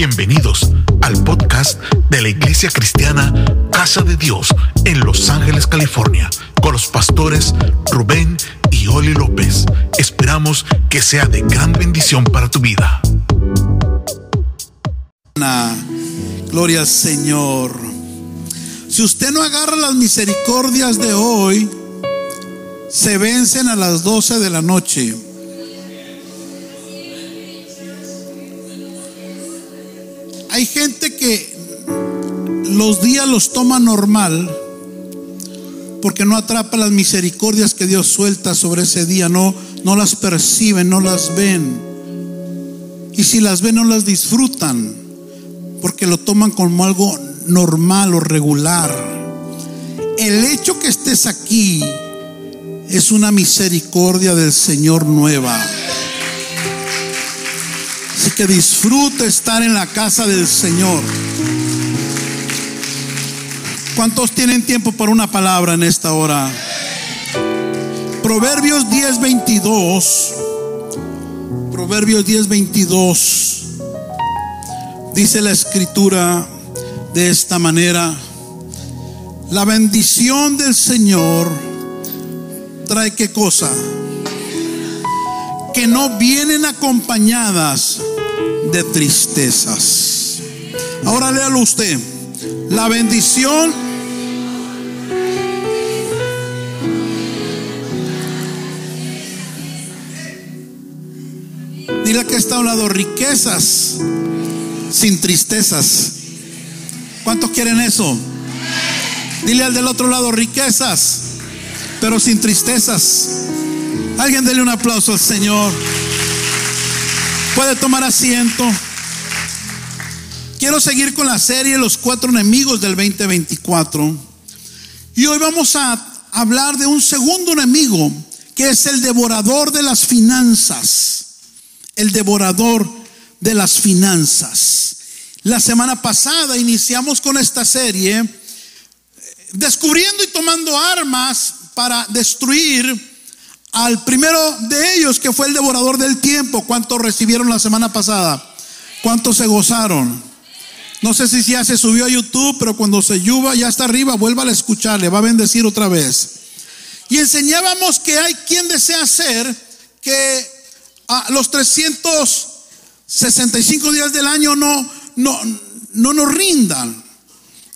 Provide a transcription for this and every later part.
Bienvenidos al podcast de la Iglesia Cristiana Casa de Dios en Los Ángeles, California, con los pastores Rubén y Oli López. Esperamos que sea de gran bendición para tu vida. Gloria al Señor. Si usted no agarra las misericordias de hoy, se vencen a las 12 de la noche. Hay gente que los días los toma normal porque no atrapa las misericordias que Dios suelta sobre ese día, no, no las perciben, no las ven. Y si las ven, no las disfrutan porque lo toman como algo normal o regular. El hecho que estés aquí es una misericordia del Señor nueva. Así que disfruta estar en la casa del Señor. ¿Cuántos tienen tiempo para una palabra en esta hora? Proverbios 10:22. Proverbios 10:22. Dice la escritura de esta manera. La bendición del Señor trae qué cosa? Que no vienen acompañadas de tristezas. Ahora léalo usted. La bendición Dile que está hablando riquezas sin tristezas. ¿Cuántos quieren eso? Dile al del otro lado riquezas, pero sin tristezas. Alguien dele un aplauso al Señor. Puede tomar asiento. Quiero seguir con la serie Los cuatro enemigos del 2024. Y hoy vamos a hablar de un segundo enemigo que es el devorador de las finanzas. El devorador de las finanzas. La semana pasada iniciamos con esta serie descubriendo y tomando armas para destruir al primero de ellos que fue el devorador del tiempo. ¿Cuántos recibieron la semana pasada? ¿Cuántos se gozaron? No sé si ya se subió a YouTube, pero cuando se yuba ya está arriba, vuelva a escucharle, va a bendecir otra vez. Y enseñábamos que hay quien desea hacer que a los 365 días del año no, no, no nos rindan,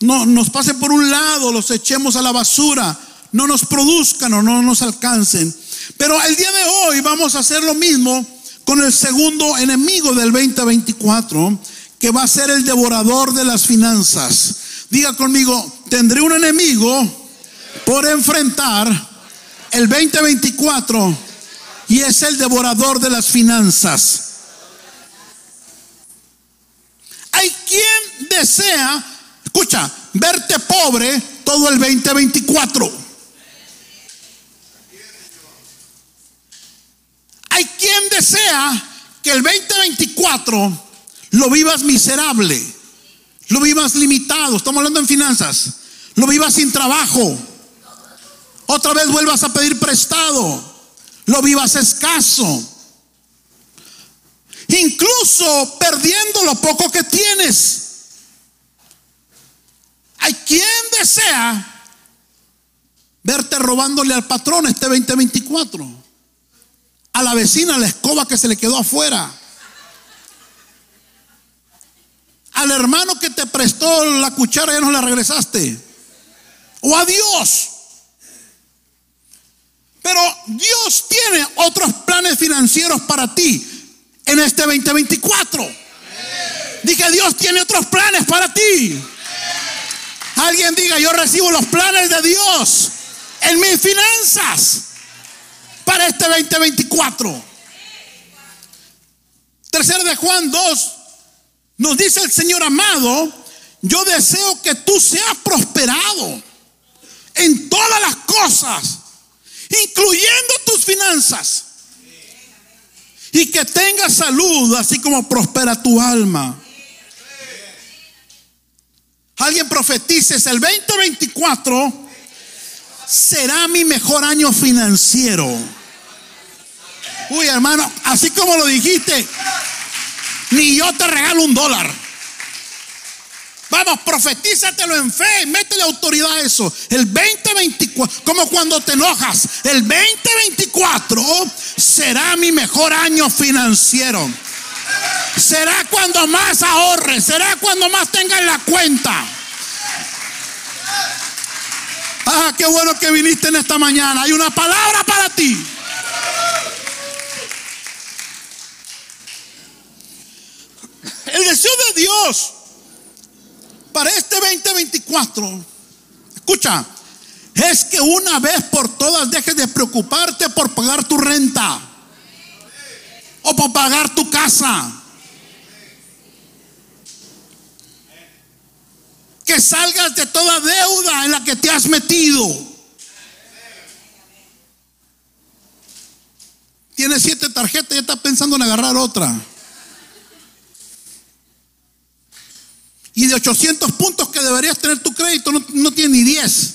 no nos pasen por un lado, los echemos a la basura, no nos produzcan o no nos alcancen. Pero el día de hoy vamos a hacer lo mismo con el segundo enemigo del 2024, que va a ser el devorador de las finanzas. Diga conmigo, tendré un enemigo por enfrentar el 2024 y es el devorador de las finanzas. Hay quien desea, escucha, verte pobre todo el 2024. Hay quien desea que el 2024 lo vivas miserable, lo vivas limitado, estamos hablando en finanzas, lo vivas sin trabajo, otra vez vuelvas a pedir prestado, lo vivas escaso, incluso perdiendo lo poco que tienes. Hay quien desea verte robándole al patrón este 2024 a la vecina la escoba que se le quedó afuera. Al hermano que te prestó la cuchara ya no la regresaste. O a Dios. Pero Dios tiene otros planes financieros para ti en este 2024. Dije, Dios tiene otros planes para ti. Alguien diga, yo recibo los planes de Dios en mis finanzas este 2024. Tercero de Juan 2 nos dice el Señor amado, yo deseo que tú seas prosperado en todas las cosas, incluyendo tus finanzas, y que tengas salud, así como prospera tu alma. Alguien profetice, el 2024 será mi mejor año financiero. Uy, hermano, así como lo dijiste, ni yo te regalo un dólar. Vamos, profetízatelo en fe, métele autoridad a eso. El 2024, como cuando te enojas, el 2024 será mi mejor año financiero. Será cuando más ahorre, será cuando más tenga en la cuenta. Ah, qué bueno que viniste en esta mañana. Hay una palabra para ti. El deseo de Dios para este 2024, escucha, es que una vez por todas dejes de preocuparte por pagar tu renta o por pagar tu casa. Que salgas de toda deuda en la que te has metido. Tienes siete tarjetas y estás pensando en agarrar otra. Y de 800 puntos que deberías tener tu crédito, no, tiene ni 10.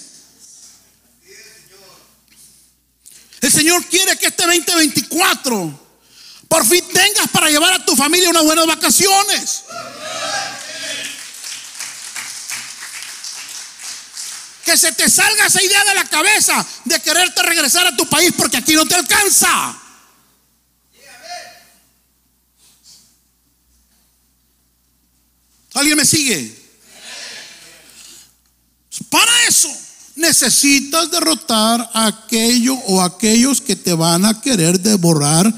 El Señor quiere que este 2024 por fin tengas para llevar a tu familia unas buenas vacaciones. Que se te salga esa idea de la cabeza de quererte regresar a tu país porque aquí no te alcanza. ¿Alguien me sigue? Para eso necesitas derrotar a aquello o aquellos que te van a querer devorar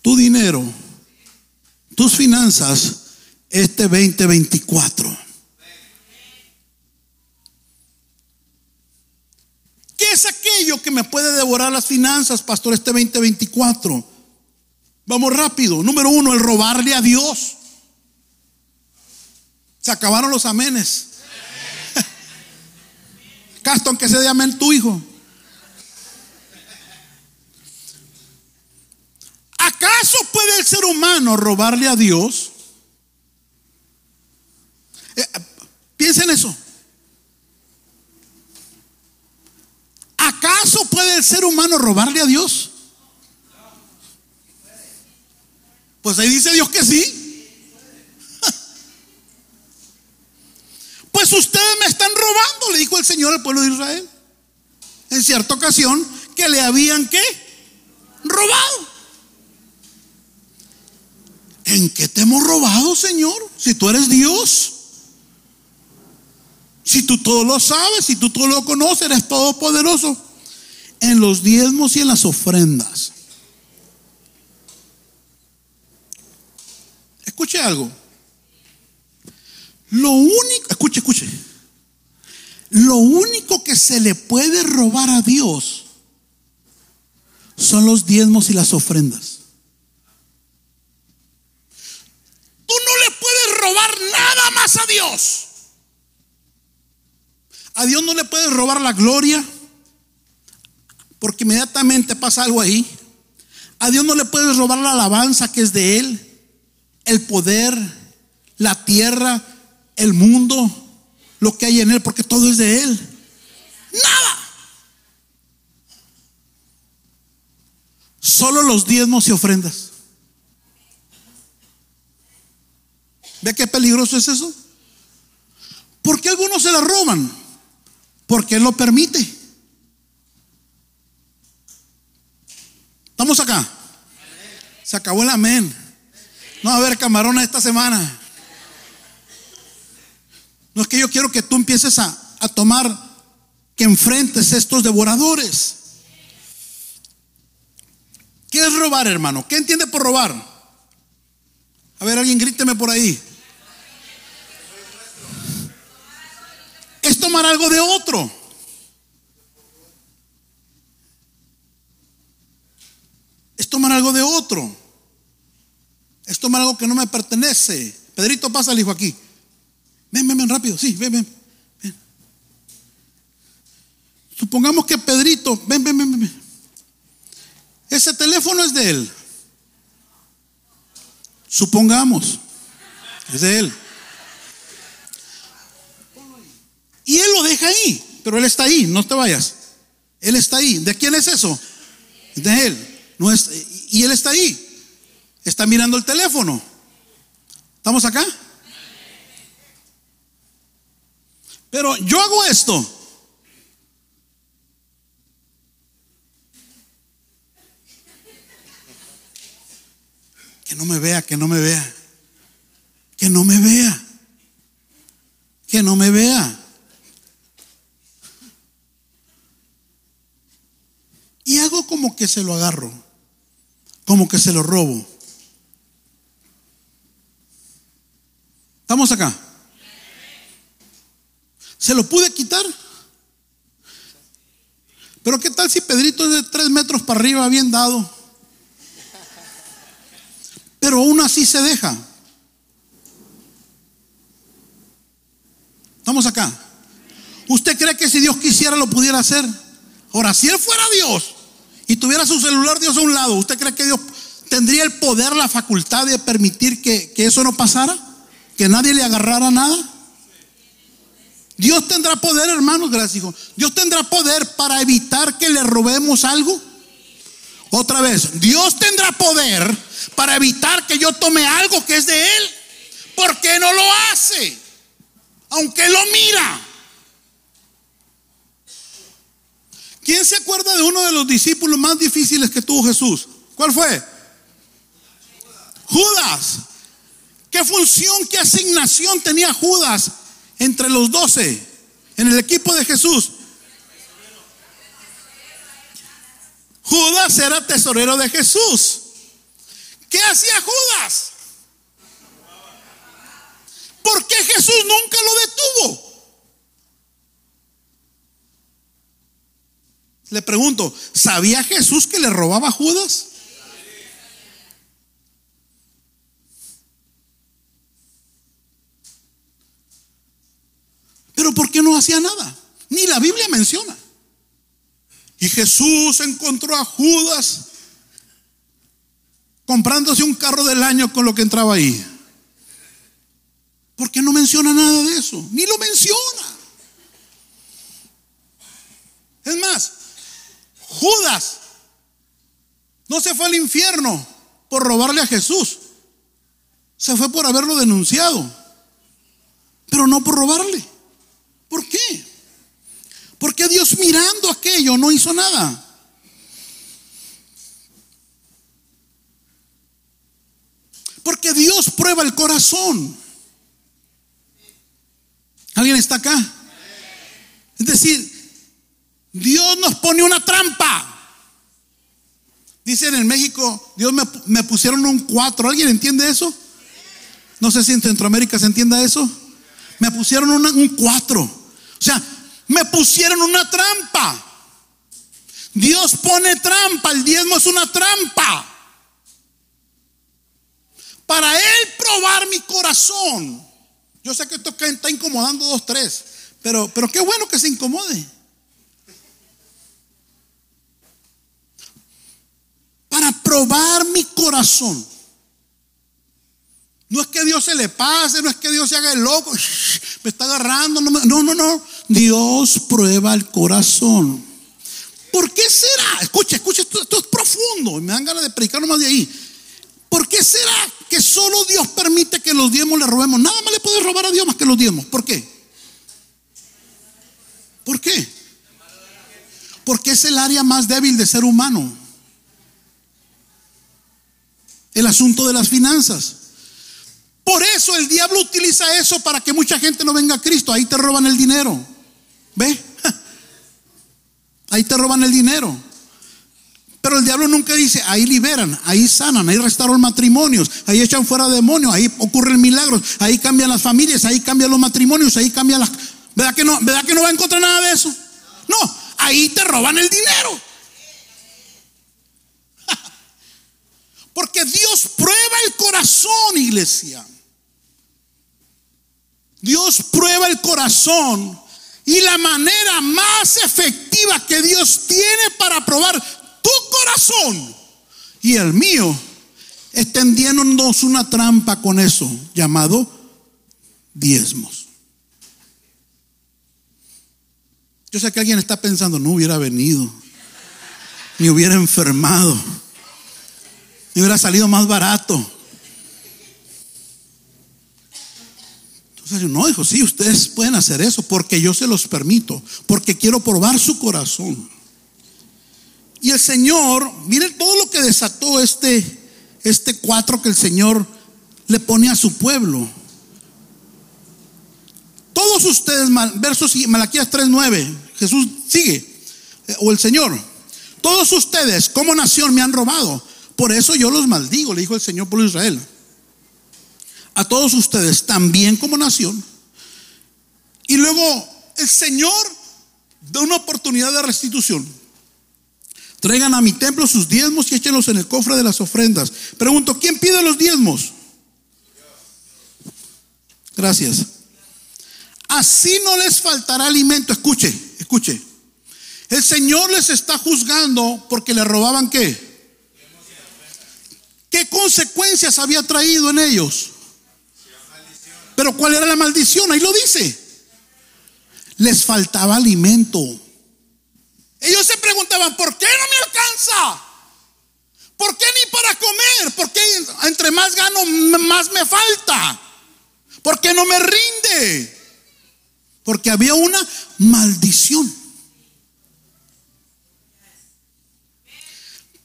tu dinero, tus finanzas este 2024. ¿Qué es aquello que me puede devorar las finanzas, pastor, este 2024? Vamos rápido. Número uno, el robarle a Dios. Se acabaron los amenes. Caston, que se dé amén tu hijo. ¿Acaso puede el ser humano robarle a Dios? Eh, piensen eso. ¿Acaso puede el ser humano robarle a Dios? Pues ahí dice Dios que sí. Pues ustedes me están robando, le dijo el Señor al pueblo de Israel. En cierta ocasión que le habían qué? Robado. ¿En qué te hemos robado, Señor? Si tú eres Dios. Si tú todo lo sabes, si tú todo lo conoces, eres todopoderoso. En los diezmos y en las ofrendas. Escuche algo. Lo único, escuche, escuche. Lo único que se le puede robar a Dios son los diezmos y las ofrendas. Tú no le puedes robar nada más a Dios. A Dios no le puedes robar la gloria, porque inmediatamente pasa algo ahí. A Dios no le puedes robar la alabanza que es de Él, el poder, la tierra, el mundo, lo que hay en Él, porque todo es de Él. Nada. Solo los diezmos y ofrendas. ¿Ve qué peligroso es eso? ¿Por qué algunos se la roban? Porque Él lo permite. Estamos acá. Se acabó el amén. No va a haber camarones esta semana. No es que yo quiero que tú empieces a, a tomar, que enfrentes estos devoradores. ¿Qué es robar, hermano? ¿Qué entiende por robar? A ver, alguien gríteme por ahí. Es tomar algo de otro. Es tomar algo de otro. Es tomar algo que no me pertenece. Pedrito, pasa el hijo aquí. Ven, ven, ven, rápido. Sí, ven, ven. Supongamos que Pedrito, ven, ven, ven, ven. Ese teléfono es de él. Supongamos. Es de él. Y él lo deja ahí. Pero él está ahí, no te vayas. Él está ahí. ¿De quién es eso? De él. No es, y él está ahí. Está mirando el teléfono. ¿Estamos acá? Pero yo hago esto. Que no me vea, que no me vea. Que no me vea. Que no me vea. Y hago como que se lo agarro. Como que se lo robo. ¿Estamos acá? ¿Se lo pude quitar? Pero ¿qué tal si Pedrito es de tres metros para arriba, bien dado? Pero aún así se deja. ¿Estamos acá? ¿Usted cree que si Dios quisiera lo pudiera hacer? Ahora, si Él fuera Dios y tuviera su celular Dios a un lado, ¿usted cree que Dios tendría el poder, la facultad de permitir que, que eso no pasara? ¿Que nadie le agarrara nada? Dios tendrá poder, hermanos, gracias, hijo. Dios tendrá poder para evitar que le robemos algo. Otra vez, Dios tendrá poder para evitar que yo tome algo que es de Él. ¿Por qué no lo hace? Aunque lo mira. ¿Quién se acuerda de uno de los discípulos más difíciles que tuvo Jesús? ¿Cuál fue? Judas. ¿Qué función, qué asignación tenía Judas entre los doce en el equipo de Jesús? Judas era tesorero de Jesús. ¿Qué hacía Judas? ¿Por qué Jesús nunca lo detuvo? Le pregunto, ¿sabía Jesús que le robaba a Judas? Pero ¿por qué no hacía nada? Ni la Biblia menciona. Y Jesús encontró a Judas comprándose un carro del año con lo que entraba ahí. ¿Por qué no menciona nada de eso? Ni lo menciona. Es más, Judas no se fue al infierno por robarle a Jesús. Se fue por haberlo denunciado. Pero no por robarle. ¿Por qué? Porque Dios mirando aquello no hizo nada. Porque Dios prueba el corazón. ¿Alguien está acá? Es decir, Dios nos pone una trampa. Dicen en México, Dios me, pusieron un cuatro. ¿Alguien entiende eso? No sé si en Centroamérica se entienda eso. Me pusieron un cuatro. O sea, me pusieron una trampa. Dios pone trampa. El diezmo es una trampa. Para Él probar mi corazón. Yo sé que esto está incomodando dos, tres. Pero, pero qué bueno que se incomode. Para probar mi corazón. No es que Dios se le pase, no es que Dios se haga el loco, me está agarrando. No, no, no. Dios prueba el corazón. ¿Por qué será? Escucha, escucha, esto, es profundo. Me dan ganas de predicar nomás de ahí. ¿Por qué será que solo Dios permite que los diezmos le robemos? Nada más le puede robar a Dios más que los diezmos. ¿Por qué? ¿Por qué? Porque es el área más débil de ser humano. El asunto de las finanzas. Por eso el diablo utiliza eso para que mucha gente no venga a Cristo. Ahí te roban el dinero. ¿Ve? Ahí te roban el dinero. Pero el diablo nunca dice, ahí liberan, ahí sanan, ahí restauran matrimonios, ahí echan fuera demonios, ahí ocurren milagros, ahí cambian las familias, ahí cambian los matrimonios, ahí cambian las... ¿Verdad que no, ¿verdad que no va a encontrar nada de eso? No, ahí te roban el dinero. Porque Dios prueba el corazón, iglesia. Dios prueba el corazón y la manera más efectiva que Dios tiene para probar tu corazón y el mío extendiéndonos una trampa con eso llamado diezmos. Yo sé que alguien está pensando, no hubiera venido, ni hubiera enfermado, ni hubiera salido más barato. O sea, no, dijo, sí, ustedes pueden hacer eso porque yo se los permito, porque quiero probar su corazón. Y el Señor, miren todo lo que desató este, este cuatro que el Señor le pone a su pueblo. Todos ustedes, versos Malaquías 3:9, Jesús sigue, eh, o el Señor, todos ustedes como nación me han robado, por eso yo los maldigo, le dijo el Señor por Israel. A todos ustedes también como nación. Y luego el Señor da una oportunidad de restitución. Traigan a mi templo sus diezmos y échenlos en el cofre de las ofrendas. Pregunto, ¿quién pide los diezmos? Gracias. Así no les faltará alimento. Escuche, escuche. El Señor les está juzgando porque le robaban qué? ¿Qué consecuencias había traído en ellos? Pero ¿cuál era la maldición? Ahí lo dice. Les faltaba alimento. Ellos se preguntaban, ¿por qué no me alcanza? ¿Por qué ni para comer? ¿Por qué entre más gano, más me falta? ¿Por qué no me rinde? Porque había una maldición.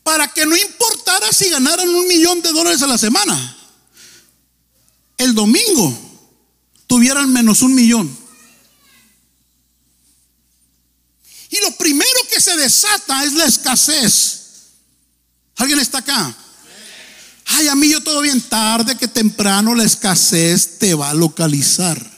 Para que no importara si ganaran un millón de dólares a la semana, el domingo tuvieran menos un millón. Y lo primero que se desata es la escasez. ¿Alguien está acá? Ay, a mí yo todo bien tarde que temprano la escasez te va a localizar.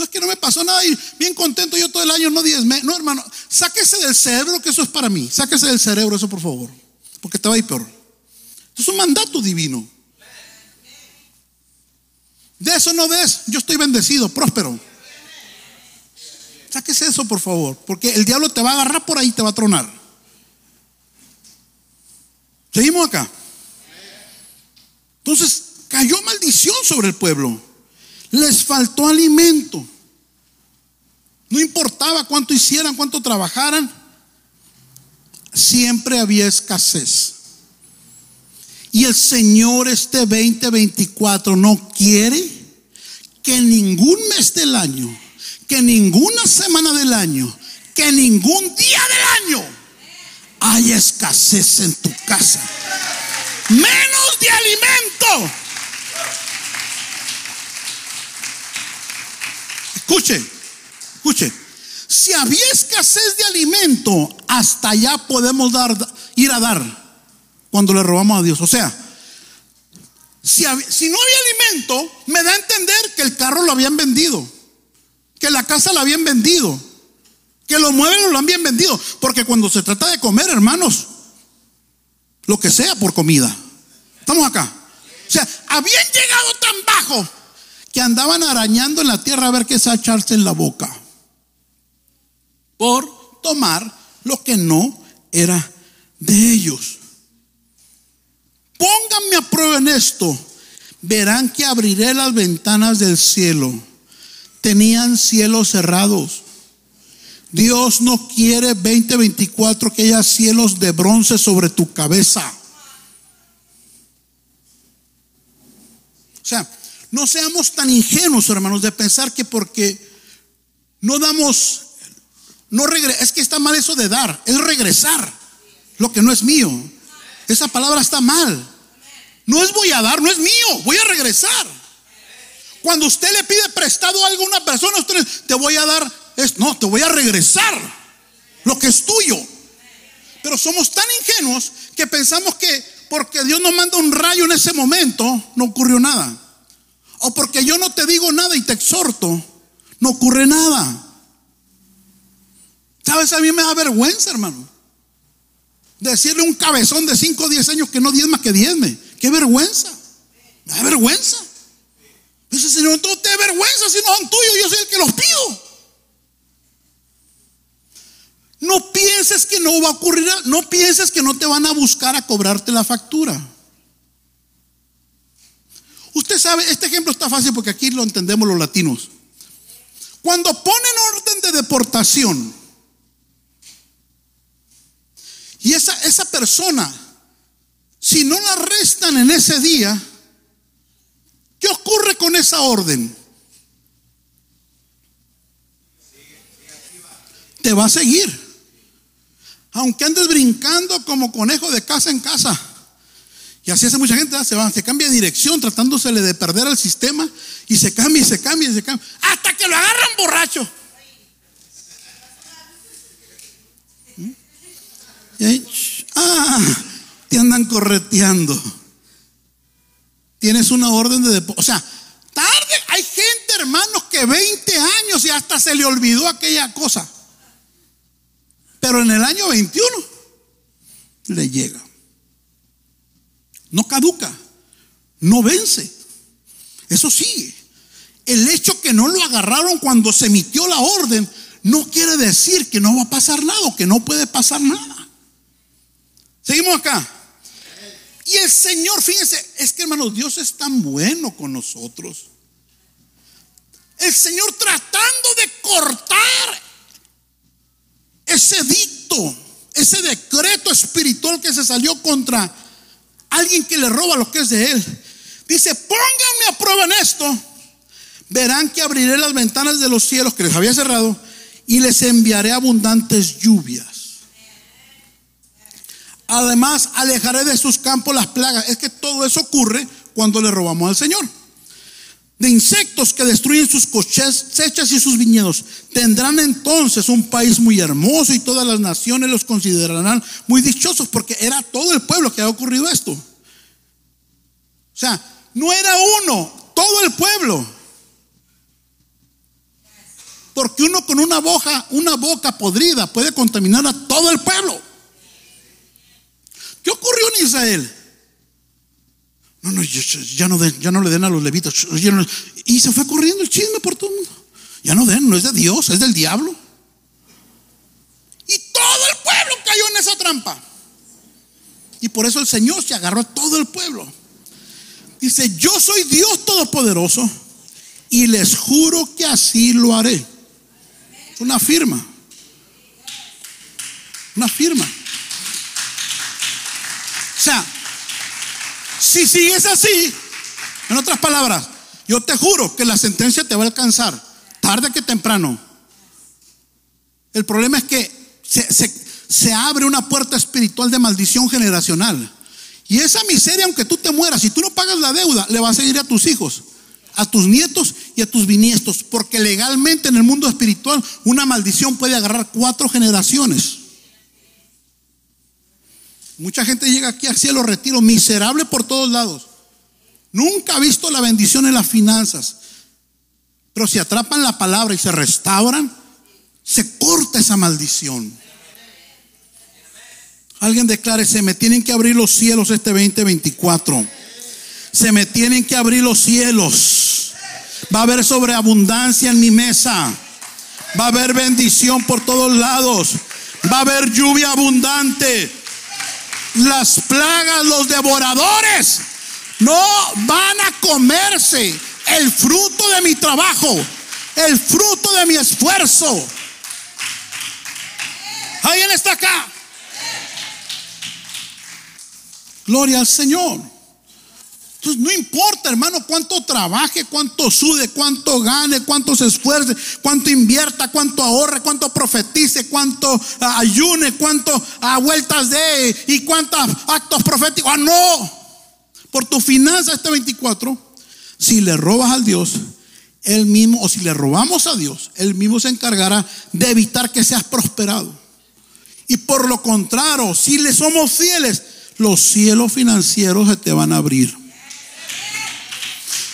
No es que no me pasó nada y bien contento yo todo el año, no meses No, hermano, sáquese del cerebro que eso es para mí. Sáquese del cerebro eso, por favor. Porque te va a ir peor. es un mandato divino. De eso no des. Yo estoy bendecido, próspero. Sáquese eso, por favor. Porque el diablo te va a agarrar por ahí y te va a tronar. Seguimos acá. Entonces cayó maldición sobre el pueblo. Les faltó alimento. No importaba cuánto hicieran, cuánto trabajaran, siempre había escasez. Y el Señor este 2024 no quiere que ningún mes del año, que ninguna semana del año, que ningún día del año haya escasez en tu casa. Menos de alimento. Escuche, escuche. Si había escasez de alimento, hasta allá podemos dar, ir a dar cuando le robamos a Dios. O sea, si, si no había alimento, me da a entender que el carro lo habían vendido, que la casa la habían vendido, que los muebles lo habían vendido. Porque cuando se trata de comer, hermanos, lo que sea por comida. Estamos acá. O sea, habían llegado tan bajo que andaban arañando en la tierra a ver qué se echarse en la boca. Por tomar lo que no era de ellos. Pónganme a prueba en esto. Verán que abriré las ventanas del cielo. Tenían cielos cerrados. Dios no quiere 2024 que haya cielos de bronce sobre tu cabeza. O sea, no seamos tan ingenuos, hermanos, de pensar que porque no damos, no es que está mal eso de dar, es regresar lo que no es mío. Esa palabra está mal. No es voy a dar, no es mío, voy a regresar. Cuando usted le pide prestado algo a una persona, usted te voy a dar, es, no, te voy a regresar lo que es tuyo. Pero somos tan ingenuos que pensamos que porque Dios nos manda un rayo en ese momento, no ocurrió nada. O porque yo no te digo nada y te exhorto, no ocurre nada. ¿Sabes? A mí me da vergüenza, hermano. Decirle a un cabezón de 5 o 10 años que no diezma que diezme. Qué vergüenza. Me da vergüenza. Dice, Señor, no te vergüenza si no son tuyos, yo soy el que los pido. No pienses que no va a ocurrir, no pienses que no te van a buscar a cobrarte la factura. Usted sabe, este ejemplo está fácil porque aquí lo entendemos los latinos. Cuando ponen orden de deportación y esa, esa persona, si no la arrestan en ese día, ¿Qué ocurre con esa orden? Te va a seguir. Aunque andes brincando como conejo de casa en casa. Y así hace mucha gente, se, va, se cambia de dirección tratándosele de perder al sistema y se cambia y se cambia y se cambia. Hasta que lo agarran borracho. ¿Mm? ah, te andan correteando. Tienes una orden de depósito. O sea, tarde, hay gente, hermanos, que 20 años y hasta se le olvidó aquella cosa. Pero en el año 21 le llega. No caduca, no vence. Eso sí, el hecho que no lo agarraron cuando se emitió la orden no quiere decir que no va a pasar nada que no puede pasar nada. Seguimos acá. Y el Señor, fíjense, es que hermanos, Dios es tan bueno con nosotros. El Señor tratando de cortar ese dicto, ese decreto espiritual que se salió contra alguien que le roba lo que es de él. Dice, pónganme a prueba en esto. Verán que abriré las ventanas de los cielos que les había cerrado y les enviaré abundantes lluvias. Además, alejaré de sus campos las plagas. Es que todo eso ocurre cuando le robamos al Señor de insectos que destruyen sus cosechas y sus viñedos. Tendrán entonces un país muy hermoso y todas las naciones los considerarán muy dichosos porque era todo el pueblo que había ocurrido esto. O sea, no era uno, todo el pueblo. Porque uno con una boca, una boca podrida puede contaminar a todo el pueblo. ¿Qué ocurrió en Israel? No, no, ya no, ya no le den a los levitas. Y se fue corriendo el chisme por todo el mundo. Ya no den, no es de Dios, es del diablo. Y todo el pueblo cayó en esa trampa. Y por eso el Señor se agarró a todo el pueblo. Dice, yo soy Dios Todopoderoso y les juro que así lo haré. Es una firma. Una firma. O sea, si sigues así, en otras palabras, yo te juro que la sentencia te va a alcanzar, tarde que temprano. El problema es que se, abre una puerta espiritual de maldición generacional. Y esa miseria, aunque tú te mueras, si tú no pagas la deuda, le va a seguir a tus hijos, a tus nietos y a tus bisnietos. Porque legalmente en el mundo espiritual una maldición puede agarrar cuatro generaciones. Mucha gente llega aquí al cielo retiro, miserable por todos lados. Nunca ha visto la bendición en las finanzas. Pero si atrapan la palabra y se restauran, se corta esa maldición. Alguien declare, se me tienen que abrir los cielos este 2024. Se me tienen que abrir los cielos. Va a haber sobreabundancia en mi mesa. Va a haber bendición por todos lados. Va a haber lluvia abundante las plagas, los devoradores, no van a comerse el fruto de mi trabajo, el fruto de mi esfuerzo. ¿Alguien está acá? Gloria al Señor. Entonces no importa, hermano, cuánto trabaje, cuánto sude, cuánto gane, cuánto se esfuerce, cuánto invierta, cuánto ahorre, cuánto profetice, cuánto ah, ayune, cuánto a ah, vueltas de y cuántos actos proféticos. Ah, no. Por tu finanza este 24, si le robas al Dios, él mismo, o si le robamos a Dios, él mismo se encargará de evitar que seas prosperado. Y por lo contrario, si le somos fieles, los cielos financieros se te van a abrir.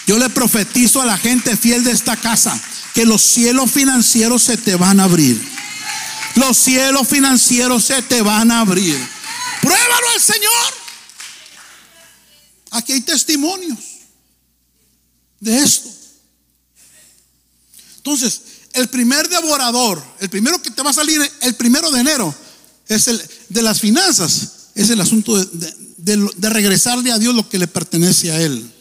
Yo le profetizo a la gente fiel de esta casa que los cielos financieros se te van a abrir. Los cielos financieros se te van a abrir. Pruébalo al Señor. Aquí hay testimonios de esto. Entonces, el primer devorador, el primero que te va a salir el primero de enero, es el de las finanzas. Es el asunto de, de regresarle a Dios lo que le pertenece a Él.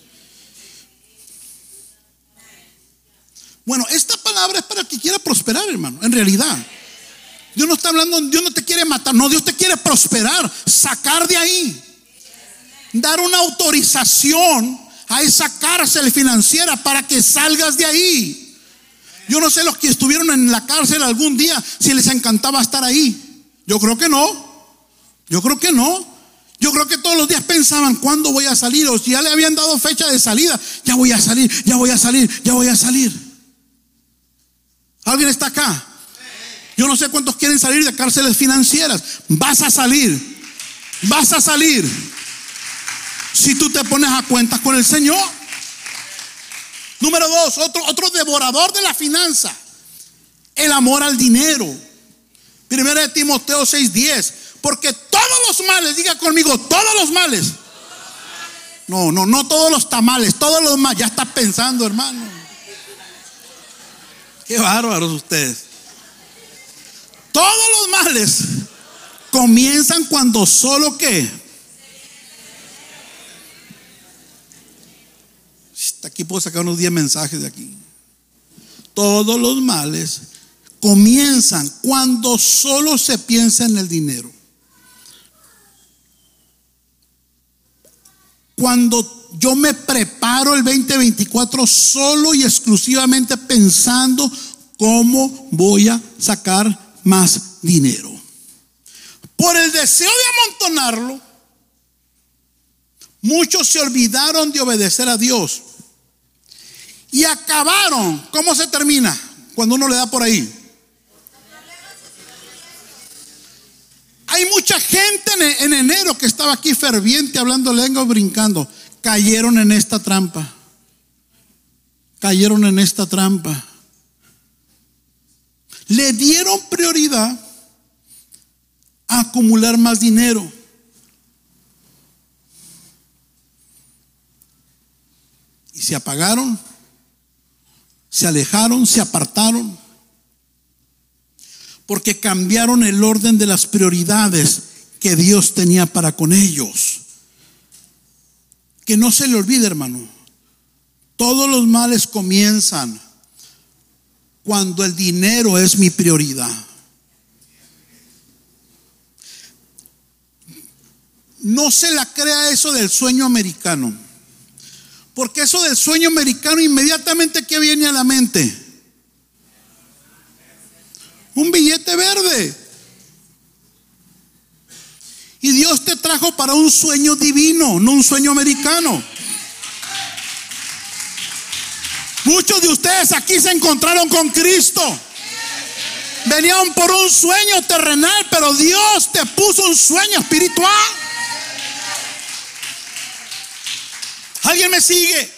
Bueno, esta palabra es para el que quiera prosperar, hermano, en realidad. Dios no está hablando, Dios no te quiere matar, no, Dios te quiere prosperar, sacar de ahí, dar una autorización a esa cárcel financiera para que salgas de ahí. Yo no sé los que estuvieron en la cárcel algún día si les encantaba estar ahí. Yo creo que no. Yo creo que no. Yo creo que todos los días pensaban, ¿cuándo voy a salir? O si ya le habían dado fecha de salida, ya voy a salir, ya voy a salir, ya voy a salir. ¿Alguien está acá? Yo no sé cuántos quieren salir de cárceles financieras. Vas a salir. Vas a salir. Si tú te pones a cuentas con el Señor. Número dos, otro, otro devorador de la finanza. El amor al dinero. Primero de Timoteo 6:10. Porque todos los males, diga conmigo, todos los males. No, no, no todos los tamales, todos los males. Ya estás pensando, hermano. Qué bárbaros ustedes. Todos los males comienzan cuando solo que. Aquí puedo sacar unos 10 mensajes de aquí. Todos los males comienzan cuando solo se piensa en el dinero. Cuando yo me preparo el 2024 solo y exclusivamente pensando cómo voy a sacar más dinero. Por el deseo de amontonarlo, muchos se olvidaron de obedecer a Dios y acabaron. ¿Cómo se termina? Cuando uno le da por ahí. Hay mucha gente en, enero que estaba aquí ferviente hablando lengua, brincando. Cayeron en esta trampa. Cayeron en esta trampa le dieron prioridad a acumular más dinero. Y se apagaron, se alejaron, se apartaron, porque cambiaron el orden de las prioridades que Dios tenía para con ellos. Que no se le olvide, hermano, todos los males comienzan cuando el dinero es mi prioridad. No se la crea eso del sueño americano. Porque eso del sueño americano inmediatamente que viene a la mente? Un billete verde. Y Dios te trajo para un sueño divino, no un sueño americano. Muchos de ustedes aquí se encontraron con Cristo. Venían por un sueño terrenal, pero Dios te puso un sueño espiritual. ¿Alguien me sigue?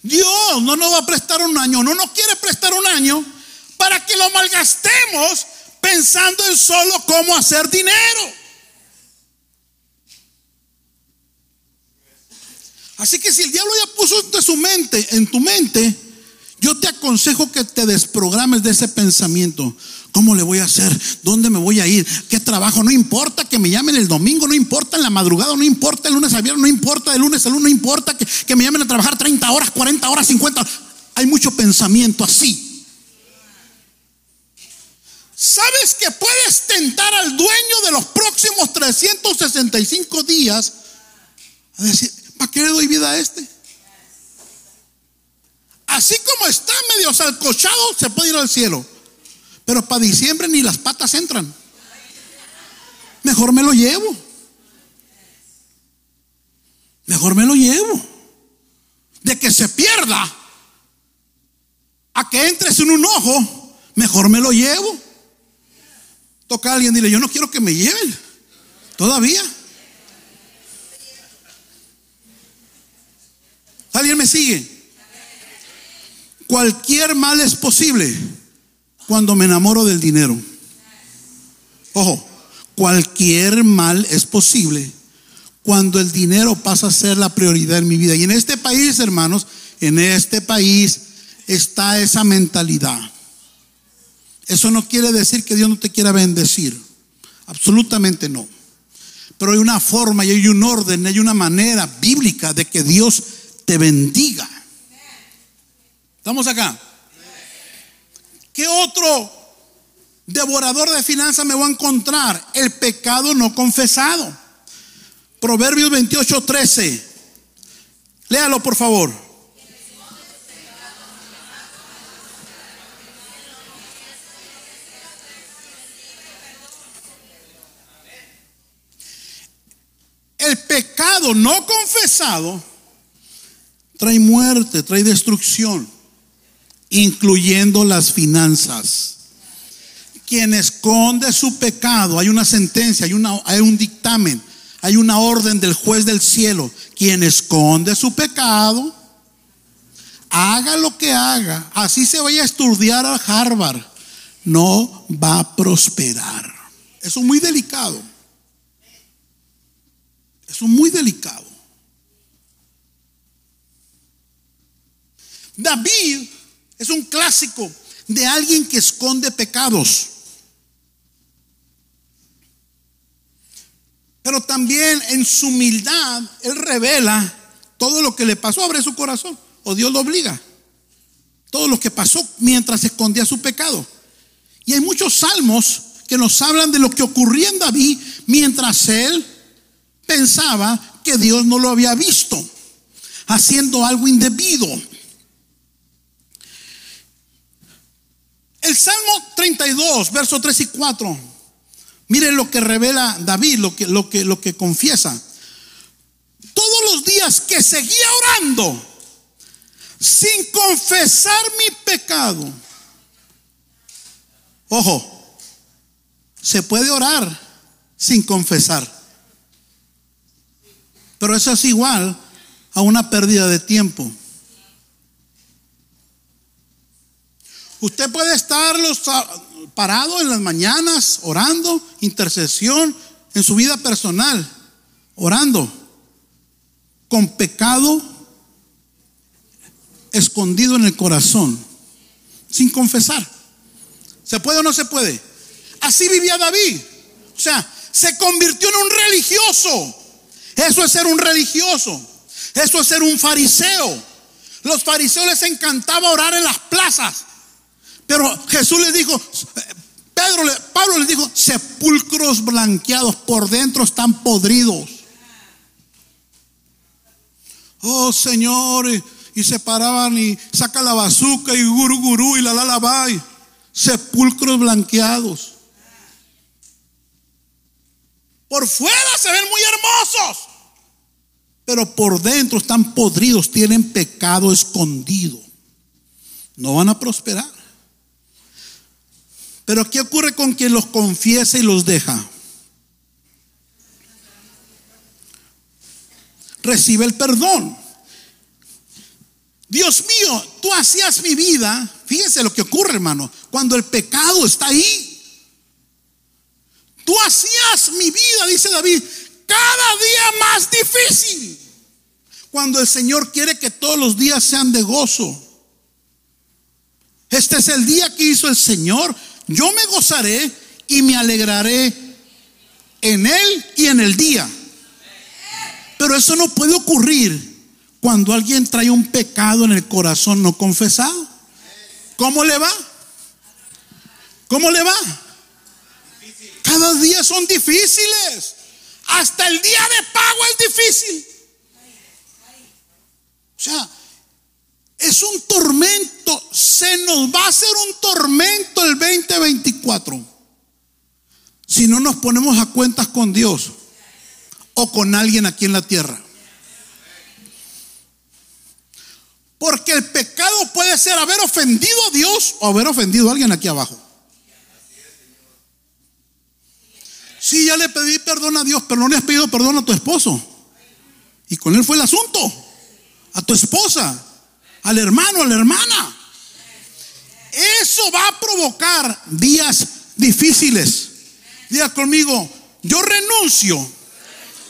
Dios no nos va a prestar un año, no nos quiere prestar un año para que lo malgastemos pensando en solo cómo hacer dinero. Así que si el diablo ya puso de su mente, en tu mente, yo te aconsejo que te desprogrames de ese pensamiento. ¿Cómo le voy a hacer? ¿Dónde me voy a ir? ¿Qué trabajo? No importa que me llamen el domingo, no importa en la madrugada, no importa el lunes a viernes, no importa de lunes a lunes, no importa que, me llamen a trabajar 30 horas, 40 horas, 50 Hay mucho pensamiento así. ¿Sabes que puedes tentar al dueño de los próximos 365 días a decir, ¿Para qué le doy vida a este? Así como está medio salcochado, se puede ir al cielo. Pero para diciembre ni las patas entran. Mejor me lo llevo. Mejor me lo llevo. De que se pierda a que entres en un ojo, mejor me lo llevo. Toca a alguien dile, yo no quiero que me lleven. Todavía. ¿Alguien me sigue? Cualquier mal es posible cuando me enamoro del dinero. Ojo, cualquier mal es posible cuando el dinero pasa a ser la prioridad en mi vida. Y en este país, hermanos, en este país está esa mentalidad. Eso no quiere decir que Dios no te quiera bendecir. Absolutamente no. Pero hay una forma y hay un orden, hay una manera bíblica de que Dios te bendiga. ¿Estamos acá? ¿Qué otro devorador de finanzas me voy a encontrar? El pecado no confesado. Proverbios 28, 13. Léalo, por favor. El pecado no confesado trae muerte, trae destrucción, incluyendo las finanzas. Quien esconde su pecado, hay una sentencia, hay, un dictamen, hay una orden del juez del cielo. Quien esconde su pecado, haga lo que haga, así se vaya a estudiar a Harvard, no va a prosperar. Eso es muy delicado. Eso es muy delicado. David es un clásico de alguien que esconde pecados. Pero también en su humildad, Él revela todo lo que le pasó, abre su corazón, o Dios lo obliga. Todo lo que pasó mientras escondía su pecado. Y hay muchos salmos que nos hablan de lo que ocurría en David mientras él pensaba que Dios no lo había visto, haciendo algo indebido. El Salmo 32, versos 3 y 4. Miren lo que revela David, lo que, lo que, lo que confiesa. Todos los días que seguía orando, sin confesar mi pecado. Ojo, se puede orar sin confesar. Pero eso es igual a una pérdida de tiempo. Usted puede estar parado en las mañanas orando, intercesión en su vida personal, orando, con pecado escondido en el corazón, sin confesar. ¿Se puede o no se puede? Así vivía David. O sea, se convirtió en un religioso. Eso es ser un religioso. Eso es ser un fariseo. Los fariseos les encantaba orar en las plazas. Pero Jesús les dijo, Pedro, Pablo les dijo, sepulcros blanqueados por dentro están podridos. Oh Señor, y, se paraban y saca la bazuca y guru gurú y la la la sepulcros blanqueados. Por fuera se ven muy hermosos, pero por dentro están podridos, tienen pecado escondido. No van a prosperar. Pero ¿qué ocurre con quien los confiesa y los deja? Recibe el perdón. Dios mío, tú hacías mi vida. Fíjese lo que ocurre, hermano. Cuando el pecado está ahí. Tú hacías mi vida, dice David, cada día más difícil. Cuando el Señor quiere que todos los días sean de gozo. Este es el día que hizo el Señor yo me gozaré y me alegraré en él y en el día. Pero eso no puede ocurrir cuando alguien trae un pecado en el corazón no confesado. ¿Cómo le va? ¿Cómo le va? Cada día son difíciles. Hasta el día de pago es difícil. O sea, es un tormento. Se nos va a hacer un tormento el 2024. Si no nos ponemos a cuentas con Dios o con alguien aquí en la tierra. Porque el pecado puede ser haber ofendido a Dios o haber ofendido a alguien aquí abajo. Sí, ya le pedí perdón a Dios, pero no le has pedido perdón a tu esposo. Y con él fue el asunto. A tu esposa al hermano, a la hermana. Eso va a provocar días difíciles. Diga conmigo, yo renuncio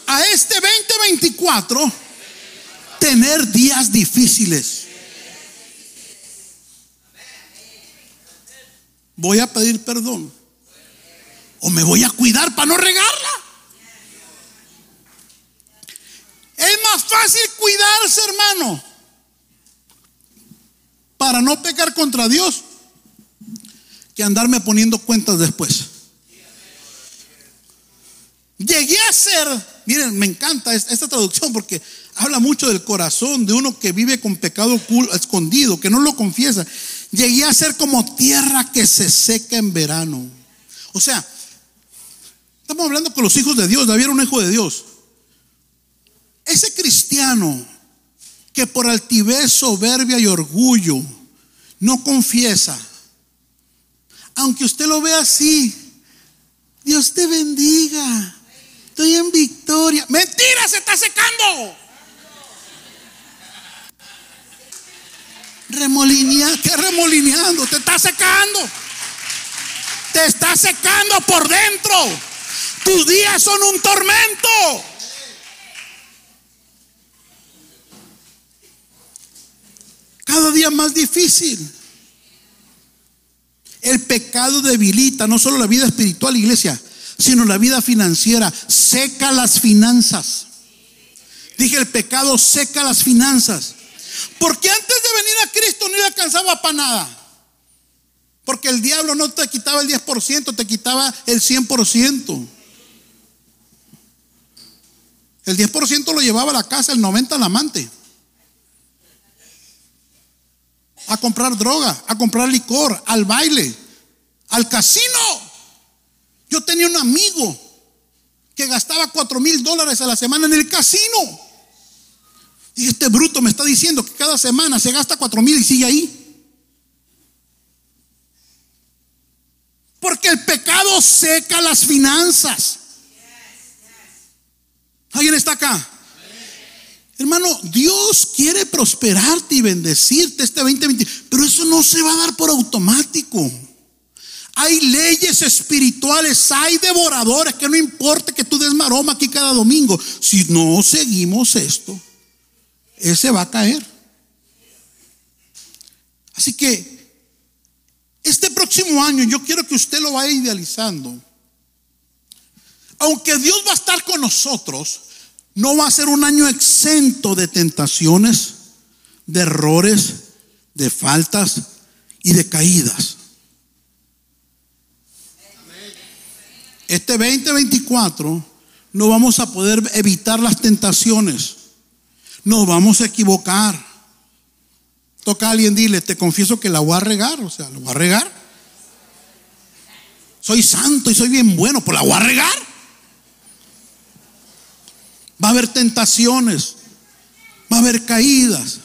a este 2024 tener días difíciles. Voy a pedir perdón. O me voy a cuidar para no regarla. Es más fácil cuidarse, hermano para no pecar contra Dios que andarme poniendo cuentas después. Llegué a ser miren, me encanta esta traducción porque habla mucho del corazón de uno que vive con pecado escondido, que no lo confiesa. Llegué a ser como tierra que se seca en verano. O sea, estamos hablando con los hijos de Dios. David era un hijo de Dios. Ese cristiano que por altivez, soberbia y orgullo no confiesa, aunque usted lo vea así, Dios te bendiga. Estoy en victoria. Mentira, se está secando. Remolineando, ¿qué remolineando? Te está secando. Te está secando por dentro. Tus días son un tormento. Cada día más difícil. El pecado debilita no solo la vida espiritual, iglesia, sino la vida financiera. Seca las finanzas. Dije, el pecado seca las finanzas. Porque antes de venir a Cristo no le alcanzaba para nada. Porque el diablo no te quitaba el 10%, te quitaba el 100%. El 10% lo llevaba a la casa, el 90% al amante. A comprar droga, a comprar licor, al baile, al casino. Yo tenía un amigo que gastaba 4 mil dólares a la semana en el casino. Y este bruto me está diciendo que cada semana se gasta 4 mil y sigue ahí. Porque el pecado seca las finanzas. ¿Alguien está acá? Hermano, Dios quiere prosperarte y bendecirte este 2020, pero eso no se va a dar por automático. Hay leyes espirituales, hay devoradores que no importa que tú des maroma aquí cada domingo. Si no seguimos esto, ese va a caer. Así que este próximo año yo quiero que usted lo vaya idealizando. Aunque Dios va a estar con nosotros, no va a ser un año exento de tentaciones, de errores, de faltas y de caídas. Este 2024 no vamos a poder evitar las tentaciones. Nos vamos a equivocar. Toca a alguien, dile, te confieso que la voy a regar, o sea, la voy a regar. Soy santo y soy bien bueno, pues la voy a regar. Va a haber tentaciones, va a haber caídas.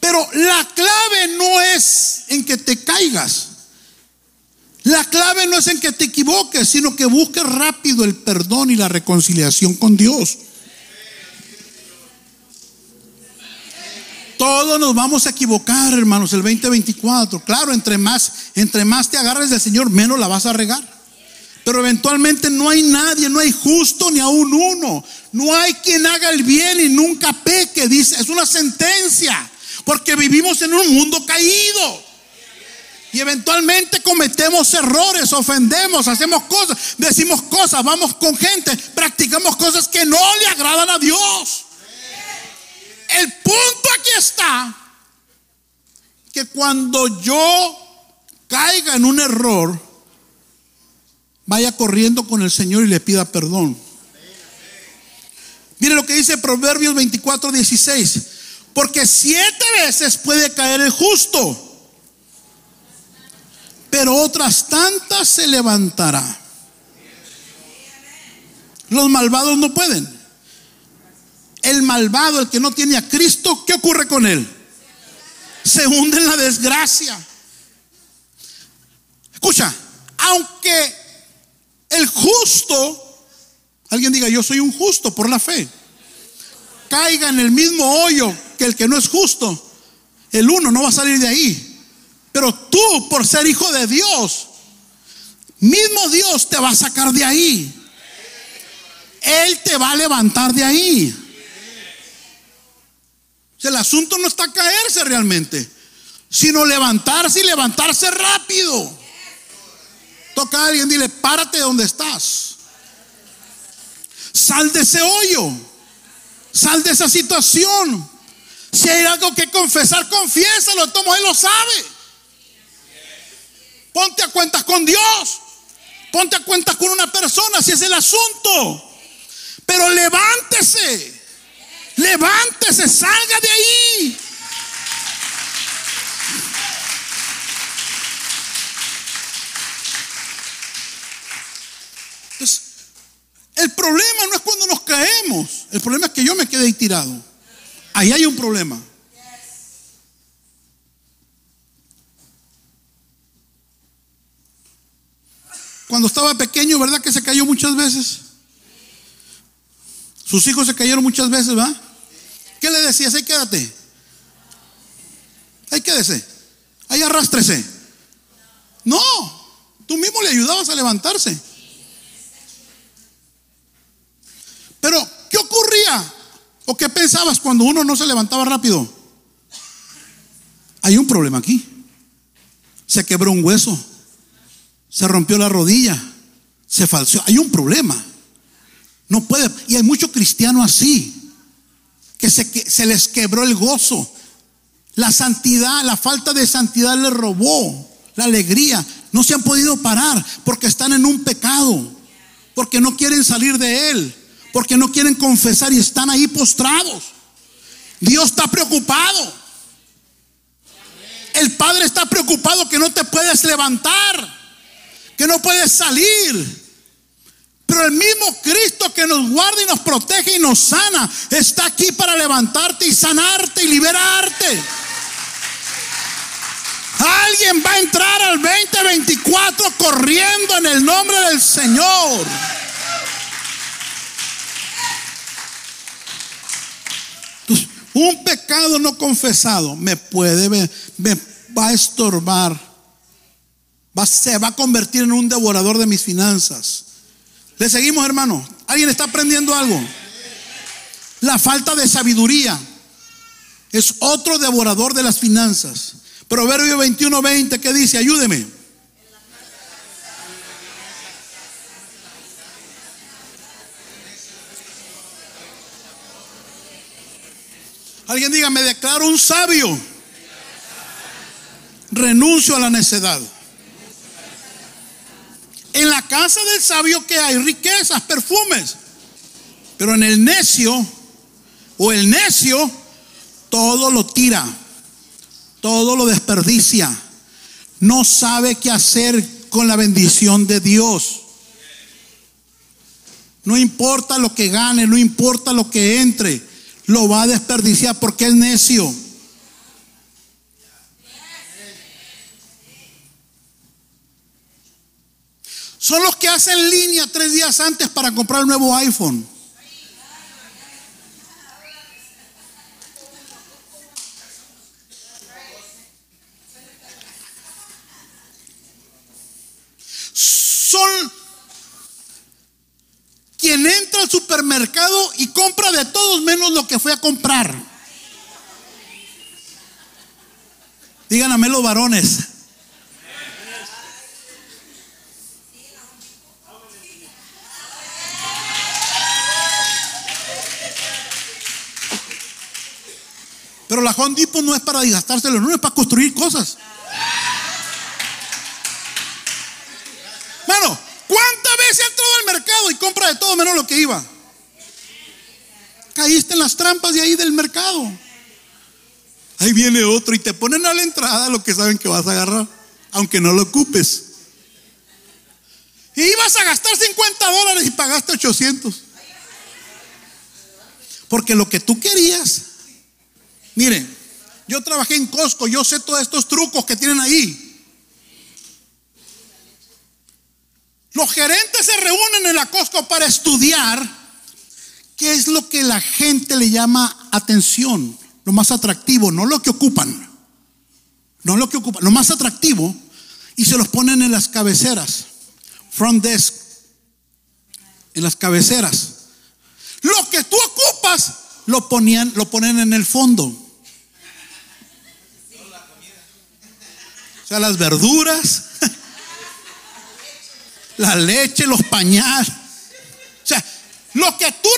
Pero la clave no es en que te caigas. La clave no es en que te equivoques, sino que busques rápido el perdón y la reconciliación con Dios. Todos nos vamos a equivocar, hermanos, el 2024. Claro, entre más, entre más te agarres del Señor, menos la vas a regar. Pero eventualmente no hay nadie, no hay justo ni aún uno. No hay quien haga el bien y nunca peque, dice. Es una sentencia, porque vivimos en un mundo caído. Y eventualmente cometemos errores, ofendemos, hacemos cosas, decimos cosas, vamos con gente, practicamos cosas que no le agradan a Dios. El punto aquí está que cuando yo caiga en un error, vaya corriendo con el Señor y le pida perdón. Mire lo que dice Proverbios 24, 16. Porque siete veces puede caer el justo pero otras tantas se levantará. Los malvados no pueden. El malvado, el que no tiene a Cristo, ¿qué ocurre con él? Se hunde en la desgracia. Escucha, aunque el justo, alguien diga, yo soy un justo por la fe, caiga en el mismo hoyo que el que no es justo, el uno no va a salir de ahí. Pero tú, por ser hijo de Dios, mismo Dios te va a sacar de ahí. Él te va a levantar de ahí. el asunto no está caerse realmente, sino levantarse y levantarse rápido. Toca a alguien, dile, párate donde estás. Sal de ese hoyo. Sal de esa situación. Si hay algo que confesar, confiésalo. Tomo, Él lo sabe. Ponte a cuentas con Dios. Ponte a cuenta con una persona si es el asunto. Pero levántese. Levántese, salga de ahí. El problema no es cuando nos caemos. El problema es que yo me quedé ahí tirado. Ahí hay un problema. Cuando estaba pequeño, ¿verdad que se cayó muchas veces? Sus hijos se cayeron muchas veces, ¿va? ¿Qué le decías? Ahí quédate. Ahí quédese. Ahí arrástrese. No, tú mismo le ayudabas a levantarse. Pero, ¿qué ocurría? ¿O qué pensabas cuando uno no se levantaba rápido? Hay un problema aquí. Se quebró un hueso se rompió la rodilla, se falseó. Hay un problema. No puede. Y hay muchos cristianos así, que se, que se les quebró el gozo. La santidad, la falta de santidad les robó la alegría. No se han podido parar porque están en un pecado, porque no quieren salir de él, porque no quieren confesar y están ahí postrados. Dios está preocupado. El Padre está preocupado que no te puedes levantar que no puedes salir. Pero el mismo Cristo que nos guarda y nos protege y nos sana está aquí para levantarte y sanarte y liberarte. Alguien va a entrar al 2024 corriendo en el nombre del Señor. Un pecado no confesado me puede, me va a estorbar se va a convertir en un devorador de mis finanzas. Le seguimos, hermano. ¿Alguien está aprendiendo algo? La falta de sabiduría es otro devorador de las finanzas. Proverbio 21, 20, ¿qué dice? Ayúdeme. Alguien diga, me declaro un sabio. Renuncio a la necedad. En la casa del sabio que hay riquezas, perfumes. Pero en el necio o el necio todo lo tira, todo lo desperdicia. No sabe qué hacer con la bendición de Dios. No importa lo que gane, no importa lo que entre, lo va a desperdiciar porque es necio. Son los que hacen línea tres días antes para comprar el nuevo iPhone. Son quien supermercado y compra de todos menos lo que fue a comprar. Díganme los varones. Pero la Home no es para desgastárselo, no es para construir cosas. Bueno, ¿cuántas veces ha entrado al mercado y compra de todo menos lo que iba? Caíste en las trampas de ahí del mercado. Ahí viene otro y te ponen a la entrada lo que saben que vas a agarrar, aunque no lo ocupes. Y ibas a gastar 50 dólares y pagaste 800. Porque lo que tú querías Miren, yo trabajé en Costco, yo sé todos estos trucos que tienen ahí. Los gerentes se reúnen en la Costco para estudiar qué es lo que la gente le llama atención, lo más atractivo, no lo que ocupan, no lo que ocupan, lo más atractivo, y se los ponen en las cabeceras, front desk, en las cabeceras. Lo que tú ocupas lo ponían, lo ponen en el fondo. las verduras, la leche, los pañales. O sea, lo que tú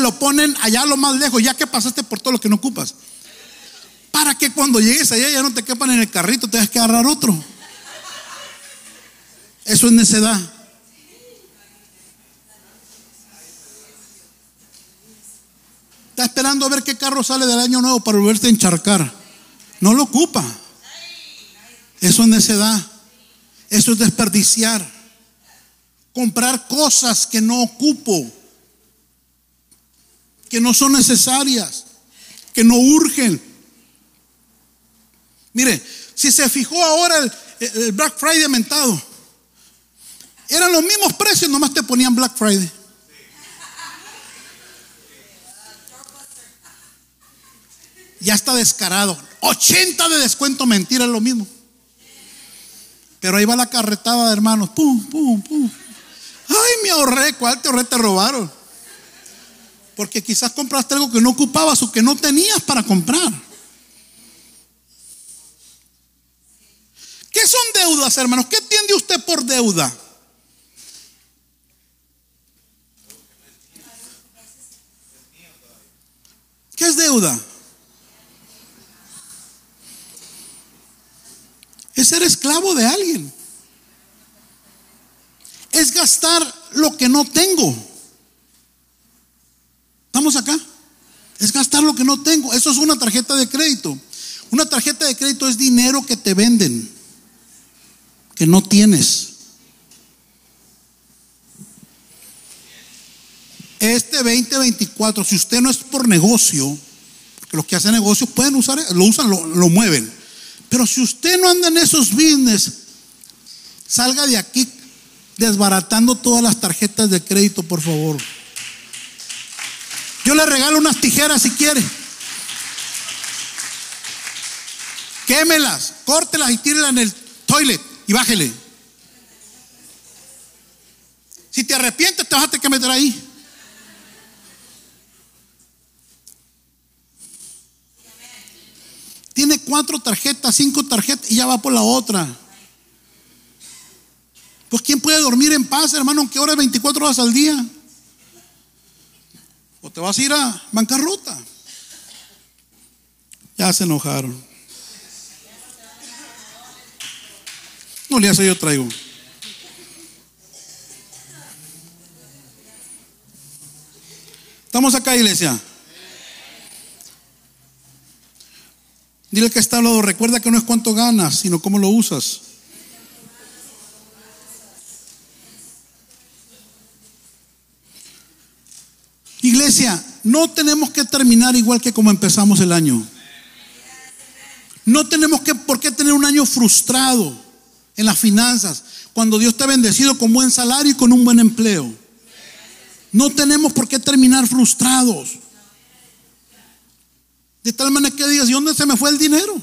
lo ponen allá lo más lejos, ya que pasaste por todo lo que no ocupas. Para que cuando llegues allá ya no te quepan en el carrito, tengas que agarrar otro. Eso es necedad. Está esperando a ver qué carro sale del año nuevo para volverse a encharcar. No lo ocupa. Eso es necedad. Eso es desperdiciar. Comprar cosas que no ocupo, que no son necesarias, que no urgen. Mire, si se fijó ahora el, Black Friday aumentado, eran los mismos precios, nomás te ponían Black Friday. Ya está descarado. 80 de descuento, mentira, es lo mismo. Pero ahí va la carretada de hermanos. Pum, pum, pum. Ay, me ahorré. ¿Cuál te ahorré? Te robaron. Porque quizás compraste algo que no ocupabas o que no tenías para comprar. ¿Qué son deudas, hermanos? ¿Qué entiende usted por deuda? ¿Qué es deuda? Es ser esclavo de alguien. Es gastar lo que no tengo. ¿Estamos acá? Es gastar lo que no tengo. Eso es una tarjeta de crédito. Una tarjeta de crédito es dinero que te venden, que no tienes. Este 2024, si usted no es por negocio, porque los que hacen negocios pueden usar, lo usan, lo, lo mueven. Pero si usted no anda en esos business, salga de aquí desbaratando todas las tarjetas de crédito, por favor. Yo le regalo unas tijeras si quiere. Quémelas, córtelas y tírelas en el toilet y bájele. Si te arrepientes, te vas a tener que meter ahí. Tiene cuatro tarjetas, cinco tarjetas y ya va por la otra. Pues ¿quién puede dormir en paz, hermano, aunque hora 24 horas al día? O te vas a ir a bancarrota. Ya se enojaron. No le hace yo traigo. Estamos acá, iglesia. Dile que está al lado, recuerda que no es cuánto ganas, sino cómo lo usas. No tenemos que terminar igual que como empezamos el año. No tenemos que por qué tener un año frustrado en las finanzas cuando Dios te ha bendecido con buen salario y con un buen empleo. No tenemos por qué terminar frustrados. De tal manera que digas, ¿y dónde se me fue el dinero?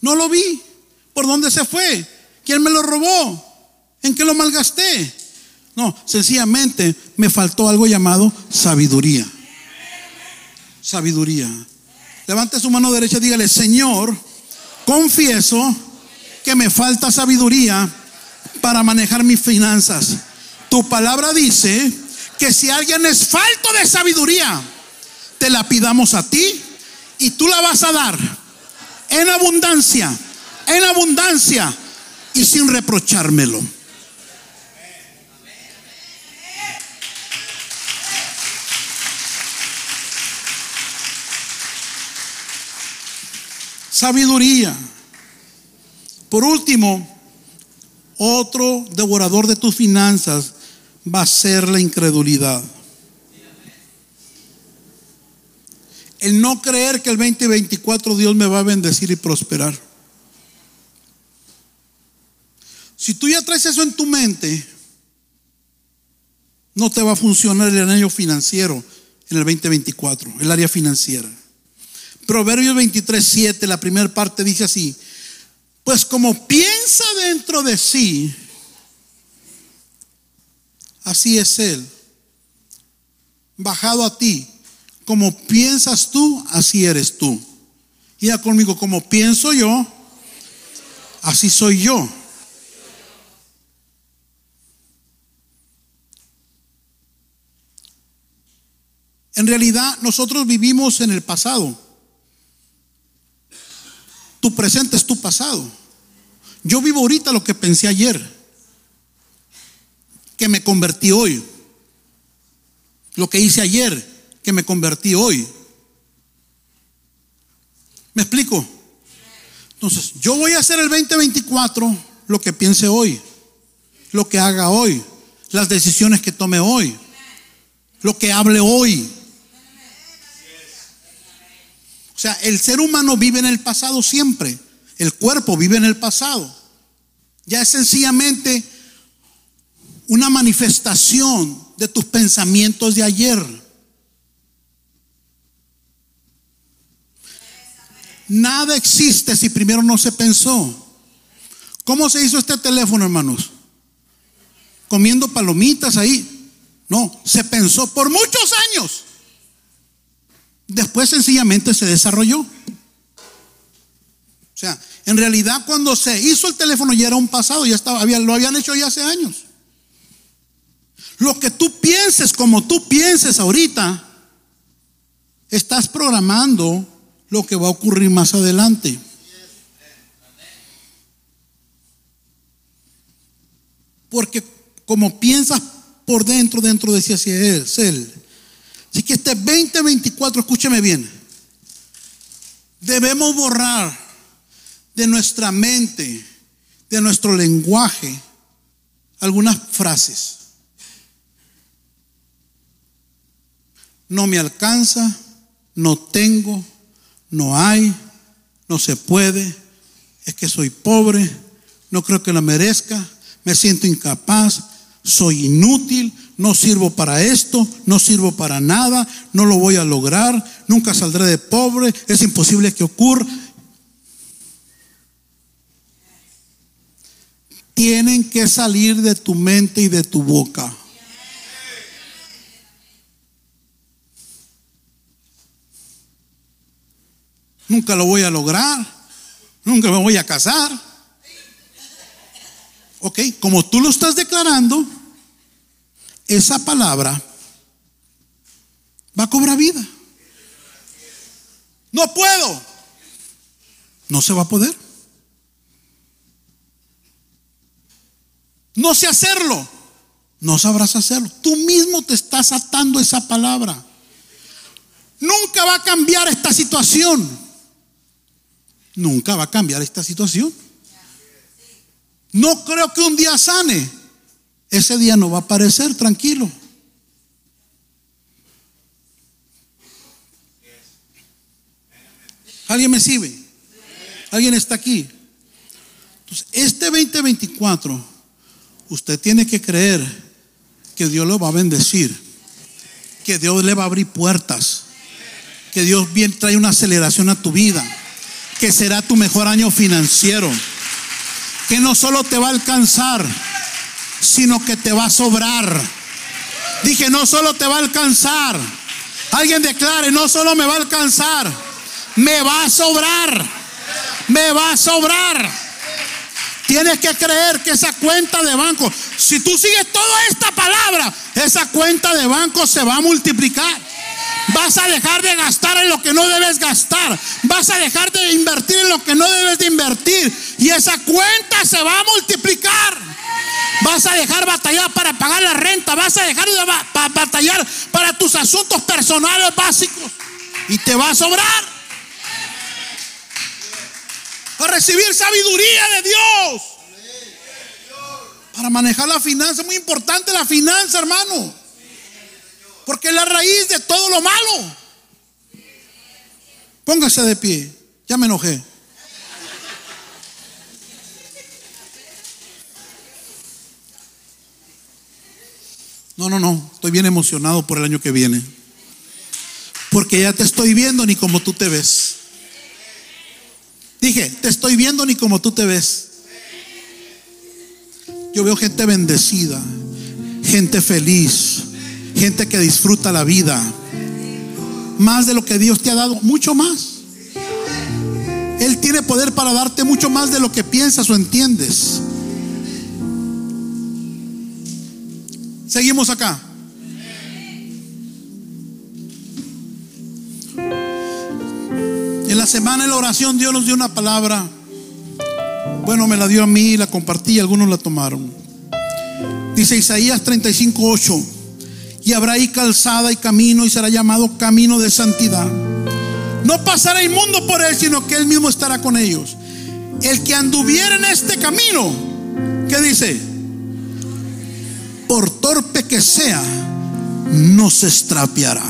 No lo vi. ¿Por dónde se fue? ¿Quién me lo robó? ¿En qué lo malgasté? No, sencillamente me faltó algo llamado sabiduría. Sabiduría. Levante su mano derecha y dígale, Señor, confieso que me falta sabiduría para manejar mis finanzas. Tu palabra dice que si alguien es falto de sabiduría, te la pidamos a ti y tú la vas a dar en abundancia, en abundancia y sin reprochármelo. Sabiduría. Por último, otro devorador de tus finanzas va a ser la incredulidad. El no creer que el 2024 Dios me va a bendecir y prosperar. Si tú ya traes eso en tu mente, no te va a funcionar el año financiero en el 2024, el área financiera. Proverbios 23, 7, la primera parte dice así, pues como piensa dentro de sí, así es Él, bajado a ti, como piensas tú, así eres tú. Y ya conmigo, como pienso yo, así soy yo. En realidad nosotros vivimos en el pasado. Tu presente es tu pasado. Yo vivo ahorita lo que pensé ayer. que me convertí hoy. Lo que hice ayer, que me convertí hoy. ¿Me explico? Entonces, yo voy a hacer el 2024 lo que piense hoy, lo que haga hoy, las decisiones que tome hoy, lo que hable hoy. O sea, el ser humano vive en el pasado siempre, el cuerpo vive en el pasado. Ya es sencillamente una manifestación de tus pensamientos de ayer. Nada existe si primero no se pensó. ¿Cómo se hizo este teléfono, hermanos? Comiendo palomitas ahí. No, se pensó por muchos años. Después sencillamente se desarrolló. O sea, en realidad cuando se hizo el teléfono ya era un pasado, ya estaba, lo habían hecho ya hace años. Lo que tú pienses como tú pienses ahorita, estás programando lo que va a ocurrir más adelante. Porque como piensas por dentro, dentro de si así es Él. Así que este 2024, escúcheme bien, debemos borrar de nuestra mente, de nuestro lenguaje, algunas frases. No me alcanza, no tengo, no hay, no se puede, es que soy pobre, no creo que la merezca, me siento incapaz, soy inútil, no sirvo para esto, no sirvo para nada, no lo voy a lograr, nunca saldré de pobre, es imposible que ocurra. Tienen que salir de tu mente y de tu boca. Nunca lo voy a lograr. Nunca me voy a casar. Ok, como tú lo estás declarando, esa palabra va a cobrar vida. No puedo. No se va a poder. No sé hacerlo. No sabrás hacerlo. Tú mismo te estás atando esa palabra. Nunca va a cambiar esta situación nunca va a cambiar esta situación. No creo que un día sane. Ese día no va a aparecer tranquilo. ¿Alguien me sirve? ¿Alguien está aquí? Entonces, este 2024, usted tiene que creer que Dios lo va a bendecir, que Dios le va a abrir puertas, que Dios bien trae una aceleración a tu vida que será tu mejor año financiero. Que no solo te va a alcanzar, sino que te va a sobrar. Dije, no solo te va a alcanzar. Alguien declare, no solo me va a alcanzar, me va a sobrar. Me va a sobrar. Tienes que creer que esa cuenta de banco, si tú sigues toda esta palabra, esa cuenta de banco se va a multiplicar. Vas a dejar de gastar en lo que no debes gastar. Vas a dejar de invertir en lo que no debes de invertir. Y esa cuenta se va a multiplicar. Vas a dejar batallar para pagar la renta. Vas a dejar de batallar para tus asuntos personales básicos. Y te va a sobrar. Para recibir sabiduría de Dios. Para manejar la finanza. Muy importante la finanza, hermano. Porque es la raíz de todo lo malo. Póngase de pie. Ya me enojé. No, no, no. Estoy bien emocionado por el año que viene. Porque ya te estoy viendo ni como tú te ves. Dije, te estoy viendo ni como tú te ves. Yo veo gente bendecida, gente feliz, gente que disfruta la vida. Más de lo que Dios te ha dado, mucho más. Él tiene poder para darte mucho más de lo que piensas o entiendes. Seguimos acá. En la semana de la oración Dios nos dio una palabra. Bueno, me la dio a mí, la compartí, algunos la tomaron. Dice Isaías 35, 8. Y habrá ahí calzada y camino y será llamado camino de santidad. No pasará inmundo por él, sino que él mismo estará con ellos. El que anduviera en este camino, ¿qué dice? Por torpe que sea, no se extrapiará.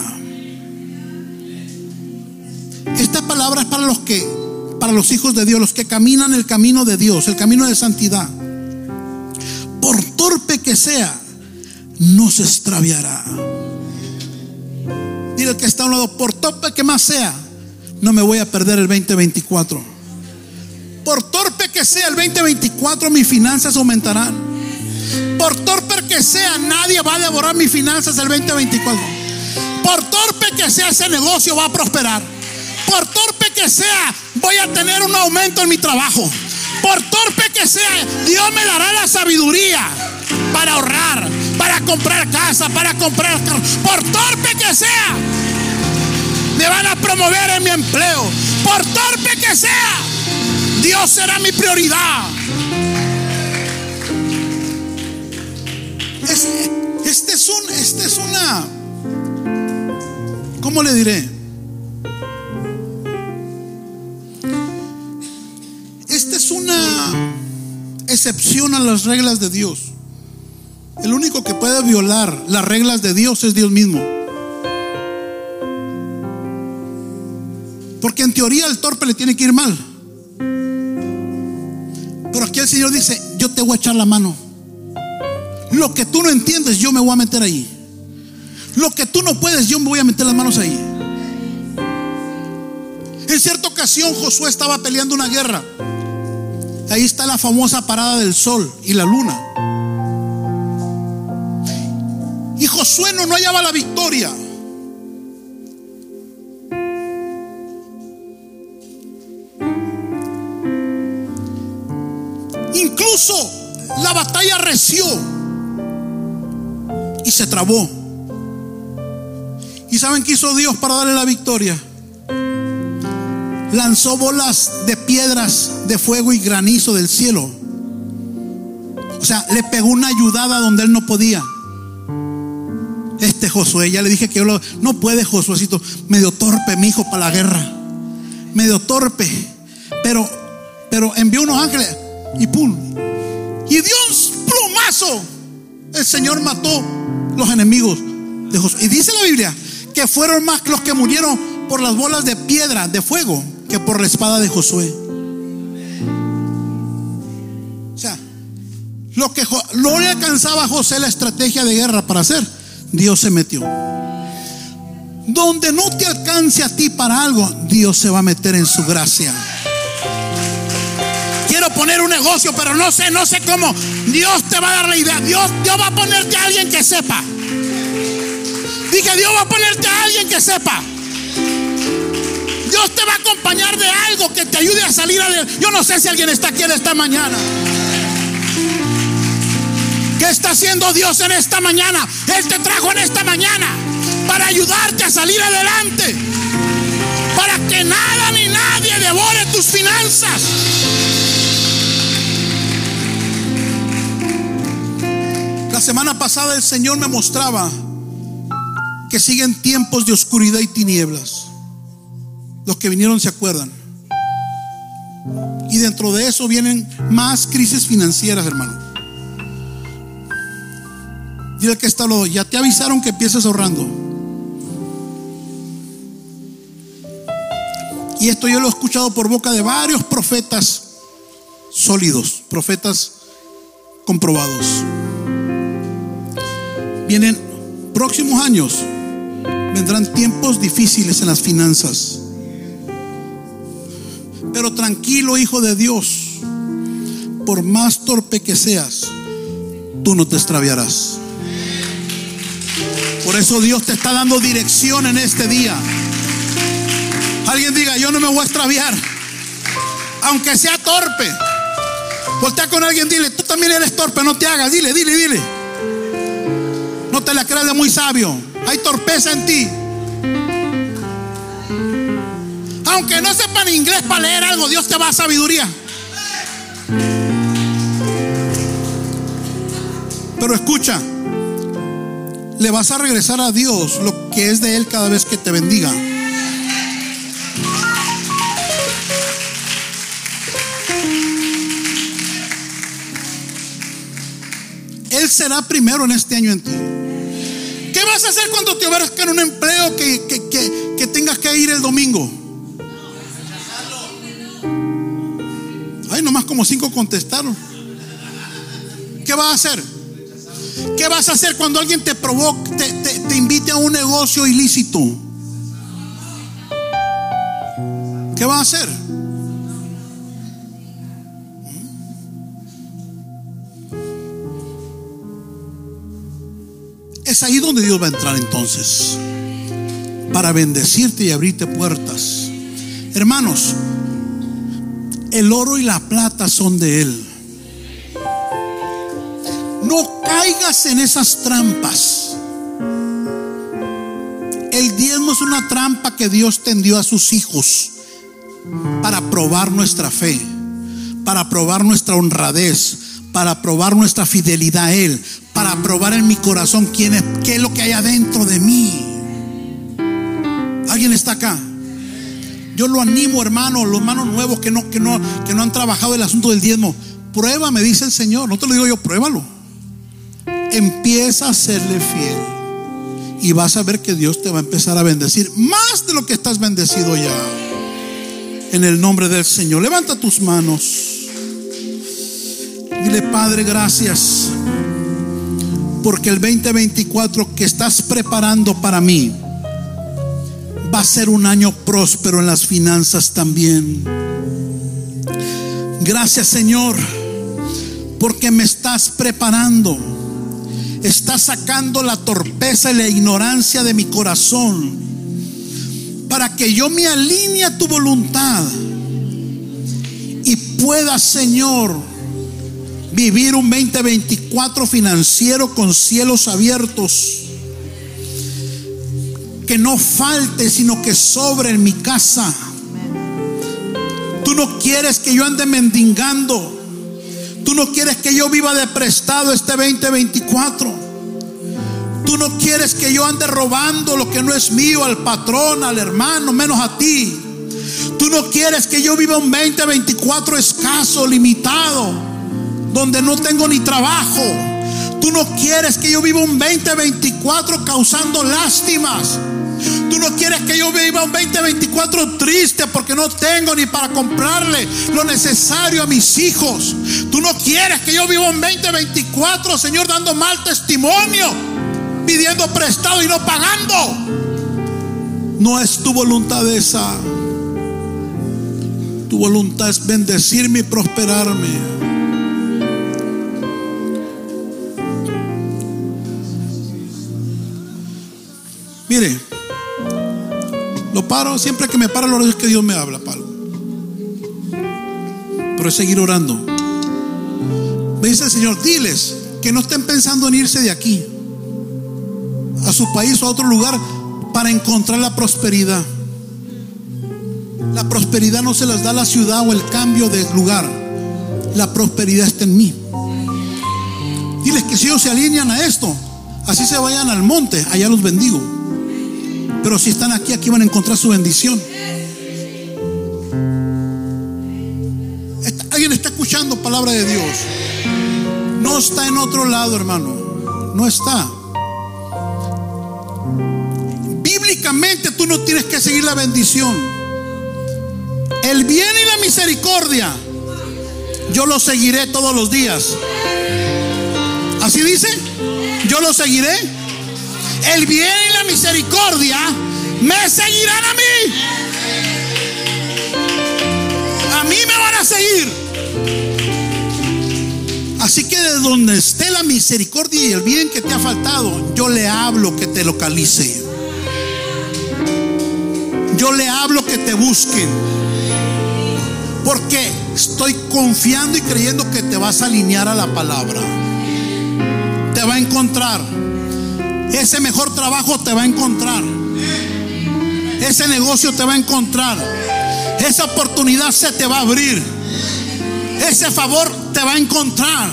Esta palabra es para los que, para los hijos de Dios, los que caminan el camino de Dios, el camino de santidad. Por torpe que sea, no se extraviará. Dile que está a un lado, por torpe que más sea, no me voy a perder el 2024. Por torpe que sea el 2024, mis finanzas aumentarán. Por torpe que sea, nadie va a devorar mis finanzas el 2024. Por torpe que sea ese negocio, va a prosperar. Por torpe que sea, voy a tener un aumento en mi trabajo. Por torpe que sea, Dios me dará la sabiduría para ahorrar, para comprar casa, para comprar carro. Por torpe que sea, me van a promover en mi empleo. Por torpe que sea, Dios será mi prioridad. Este, es un, este es una, ¿cómo le diré? Esta es una excepción a las reglas de Dios. El único que puede violar las reglas de Dios es Dios mismo. Porque en teoría el torpe le tiene que ir mal. Pero aquí el Señor dice, yo te voy a echar la mano. Lo que tú no entiendes, yo me voy a meter ahí. Lo que tú no puedes, yo me voy a meter las manos ahí. En cierta ocasión Josué estaba peleando una guerra. Ahí está la famosa parada del sol y la luna. Y Josué no, no hallaba la victoria. Incluso la batalla reció y se trabó. ¿Y saben qué hizo Dios para darle la victoria? Lanzó bolas de piedras de fuego y granizo del cielo. O sea, le pegó una ayudada donde él no podía. Este Josué, ya le dije que yo lo, no puede Josuecito, medio torpe, mi hijo, para la guerra. Medio torpe. Pero, pero envió unos ángeles y pum. Y dio un plumazo. El Señor mató los enemigos de Josué. Y dice la Biblia que fueron más los que murieron por las bolas de piedra, de fuego, que por la espada de Josué. O sea, lo que no le alcanzaba a José la estrategia de guerra para hacer, Dios se metió. Donde no te alcance a ti para algo, Dios se va a meter en su gracia. Quiero poner un negocio, pero no sé, no sé cómo. Dios te va a dar la idea. Dios, Dios va a ponerte a alguien que sepa. Dije, Dios va a ponerte a alguien que sepa. Dios te va a acompañar de algo que te ayude a salir adelante. Yo no sé si alguien está aquí en esta mañana. ¿Qué está haciendo Dios en esta mañana? Él te trajo en esta mañana para ayudarte a salir adelante. Para que nada ni nadie devore tus finanzas. Semana pasada el Señor me mostraba que siguen tiempos de oscuridad y tinieblas. Los que vinieron se acuerdan. Y dentro de eso vienen más crisis financieras, hermano. Dile que está lo, ya te avisaron que empieces ahorrando. Y esto yo lo he escuchado por boca de varios profetas sólidos, profetas comprobados. Vienen próximos años vendrán tiempos difíciles en las finanzas. Pero tranquilo, hijo de Dios, por más torpe que seas, tú no te extraviarás. Por eso Dios te está dando dirección en este día. Alguien diga, yo no me voy a extraviar, aunque sea torpe. Voltea con alguien, dile, tú también eres torpe, no te hagas, dile, dile, dile. No te la creas de muy sabio. Hay torpeza en ti. Aunque no sepan inglés para leer algo, Dios te va a sabiduría. Pero escucha, le vas a regresar a Dios lo que es de Él cada vez que te bendiga. Él será primero en este año en ti. ¿Qué vas a hacer cuando te ofrezcan un empleo que, que, que, que tengas que ir el domingo? Ay, nomás como cinco contestaron. ¿Qué vas a hacer? ¿Qué vas a hacer cuando alguien te provoque, te, te invite a un negocio ilícito? ¿Qué vas a hacer? Es ahí donde Dios va a entrar entonces. Para bendecirte y abrirte puertas. Hermanos, el oro y la plata son de Él. No caigas en esas trampas. El diezmo es una trampa que Dios tendió a sus hijos para probar nuestra fe, para probar nuestra honradez, para probar nuestra fidelidad a Él, para probar en mi corazón quién es, qué es lo que hay adentro de mí. ¿Alguien está acá? Yo lo animo, hermano, los hermanos nuevos que no, que no, que no han trabajado el asunto del diezmo. Prueba, me dice el Señor. No te lo digo yo, pruébalo. Empieza a serle fiel. Y vas a ver que Dios te va a empezar a bendecir más de lo que estás bendecido ya. En el nombre del Señor. Levanta tus manos. Dile, Padre, gracias. Porque el 2024 que estás preparando para mí va a ser un año próspero en las finanzas también. Gracias Señor, porque me estás preparando. Estás sacando la torpeza y la ignorancia de mi corazón para que yo me alinee a tu voluntad y pueda, Señor, vivir un 2024 financiero con cielos abiertos que no falte, sino que sobre en mi casa. Tú no quieres que yo ande mendigando. Tú no quieres que yo viva de prestado este 2024. Tú no quieres que yo ande robando lo que no es mío al patrón, al hermano, menos a ti. Tú no quieres que yo viva un 2024 escaso, limitado, donde no tengo ni trabajo. Tú no quieres que yo viva un 2024 causando lástimas. Tú no quieres que yo viva un 2024 triste porque no tengo ni para comprarle lo necesario a mis hijos. Tú no quieres que yo viva un 2024, Señor, dando mal testimonio, pidiendo prestado y no pagando. No es tu voluntad esa. Tu voluntad es bendecirme y prosperarme. Mire, lo paro, siempre que me para lo es que Dios me habla, palo. Pero es seguir orando. Me dice el Señor, diles que no estén pensando en irse de aquí a su país o a otro lugar para encontrar la prosperidad. La prosperidad no se las da la ciudad o el cambio de lugar. La prosperidad está en mí. Diles que si ellos se alinean a esto, así se vayan al monte, allá los bendigo. Pero si están aquí, aquí van a encontrar su bendición. ¿Alguien está escuchando palabra de Dios? No está en otro lado, hermano. No está. Bíblicamente tú no tienes que seguir la bendición. El bien y la misericordia, yo lo seguiré todos los días. ¿Así dice? Yo lo seguiré. El bien y la misericordia me seguirán a mí. A mí me van a seguir. Así que de donde esté la misericordia y el bien que te ha faltado, yo le hablo que te localice. Yo le hablo que te busquen. Porque estoy confiando y creyendo que te vas a alinear a la palabra. Te va a encontrar. Ese mejor trabajo te va a encontrar. Ese negocio te va a encontrar. Esa oportunidad se te va a abrir. Ese favor te va a encontrar.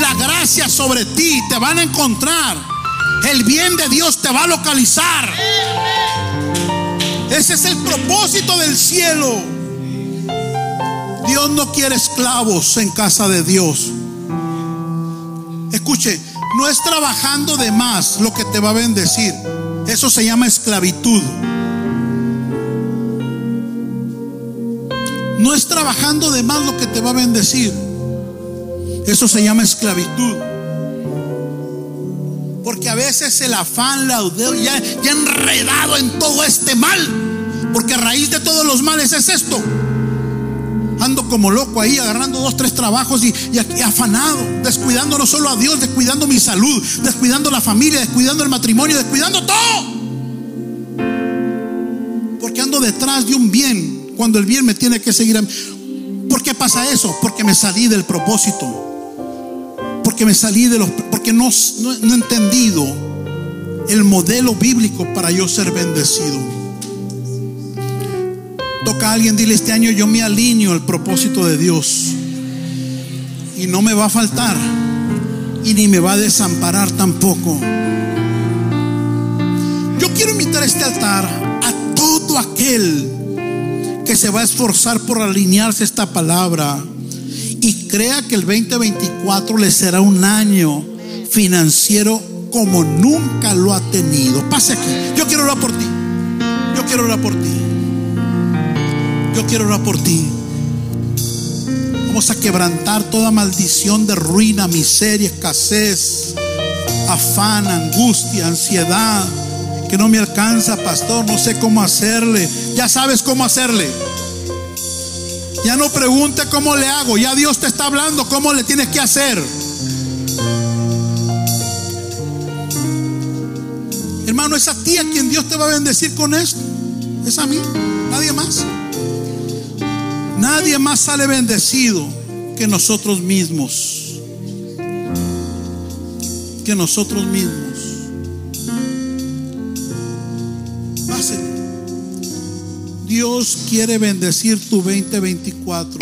la gracia sobre ti, te van a encontrar. El bien de Dios te va a localizar. Ese es el propósito del cielo. Dios no quiere esclavos en casa de Dios. Escuche, no es trabajando de más lo que te va a bendecir. Eso se llama esclavitud. No es trabajando de más lo que te va a bendecir. Eso se llama esclavitud. Porque a veces el afán, la ya, ya enredado en todo este mal. Porque a raíz de todos los males es esto. Ando como loco ahí agarrando dos, tres trabajos y, y, afanado, descuidando no solo a Dios, descuidando mi salud, descuidando la familia, descuidando el matrimonio, descuidando todo. Porque ando detrás de un bien cuando el bien me tiene que seguir. ¿Por qué pasa eso? Porque me salí del propósito. Porque me salí de los... Porque no, no, he entendido el modelo bíblico para yo ser bendecido. Toca a alguien, dile este año yo me alineo al propósito de Dios. Y no me va a faltar. Y ni me va a desamparar tampoco. Yo quiero invitar a este altar a todo aquel que se va a esforzar por alinearse esta palabra y crea que el 2024 le será un año financiero como nunca lo ha tenido. Pase aquí. Yo quiero orar por ti. Yo quiero orar por ti. Yo quiero orar por ti. Vamos a quebrantar toda maldición de ruina, miseria, escasez, afán, angustia, ansiedad que no me alcanza, pastor, no sé cómo hacerle. Ya sabes cómo hacerle. Ya no pregunte cómo le hago, ya Dios te está hablando cómo le tienes que hacer. Hermano, es a ti a quien Dios te va a bendecir con esto. Es a mí, nadie más. Nadie más sale bendecido que nosotros mismos. Que nosotros mismos. Dios quiere bendecir tu 2024.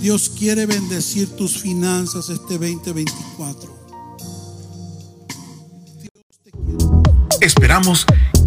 Dios quiere bendecir tus finanzas este 2024. Esperamos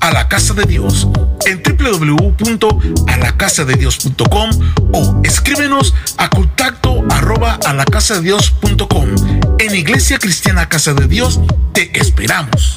a la casa de Dios en www.alacasadedios.com o escríbenos a contacto arroba a la casa de Dios.com. En Iglesia Cristiana Casa de Dios te esperamos.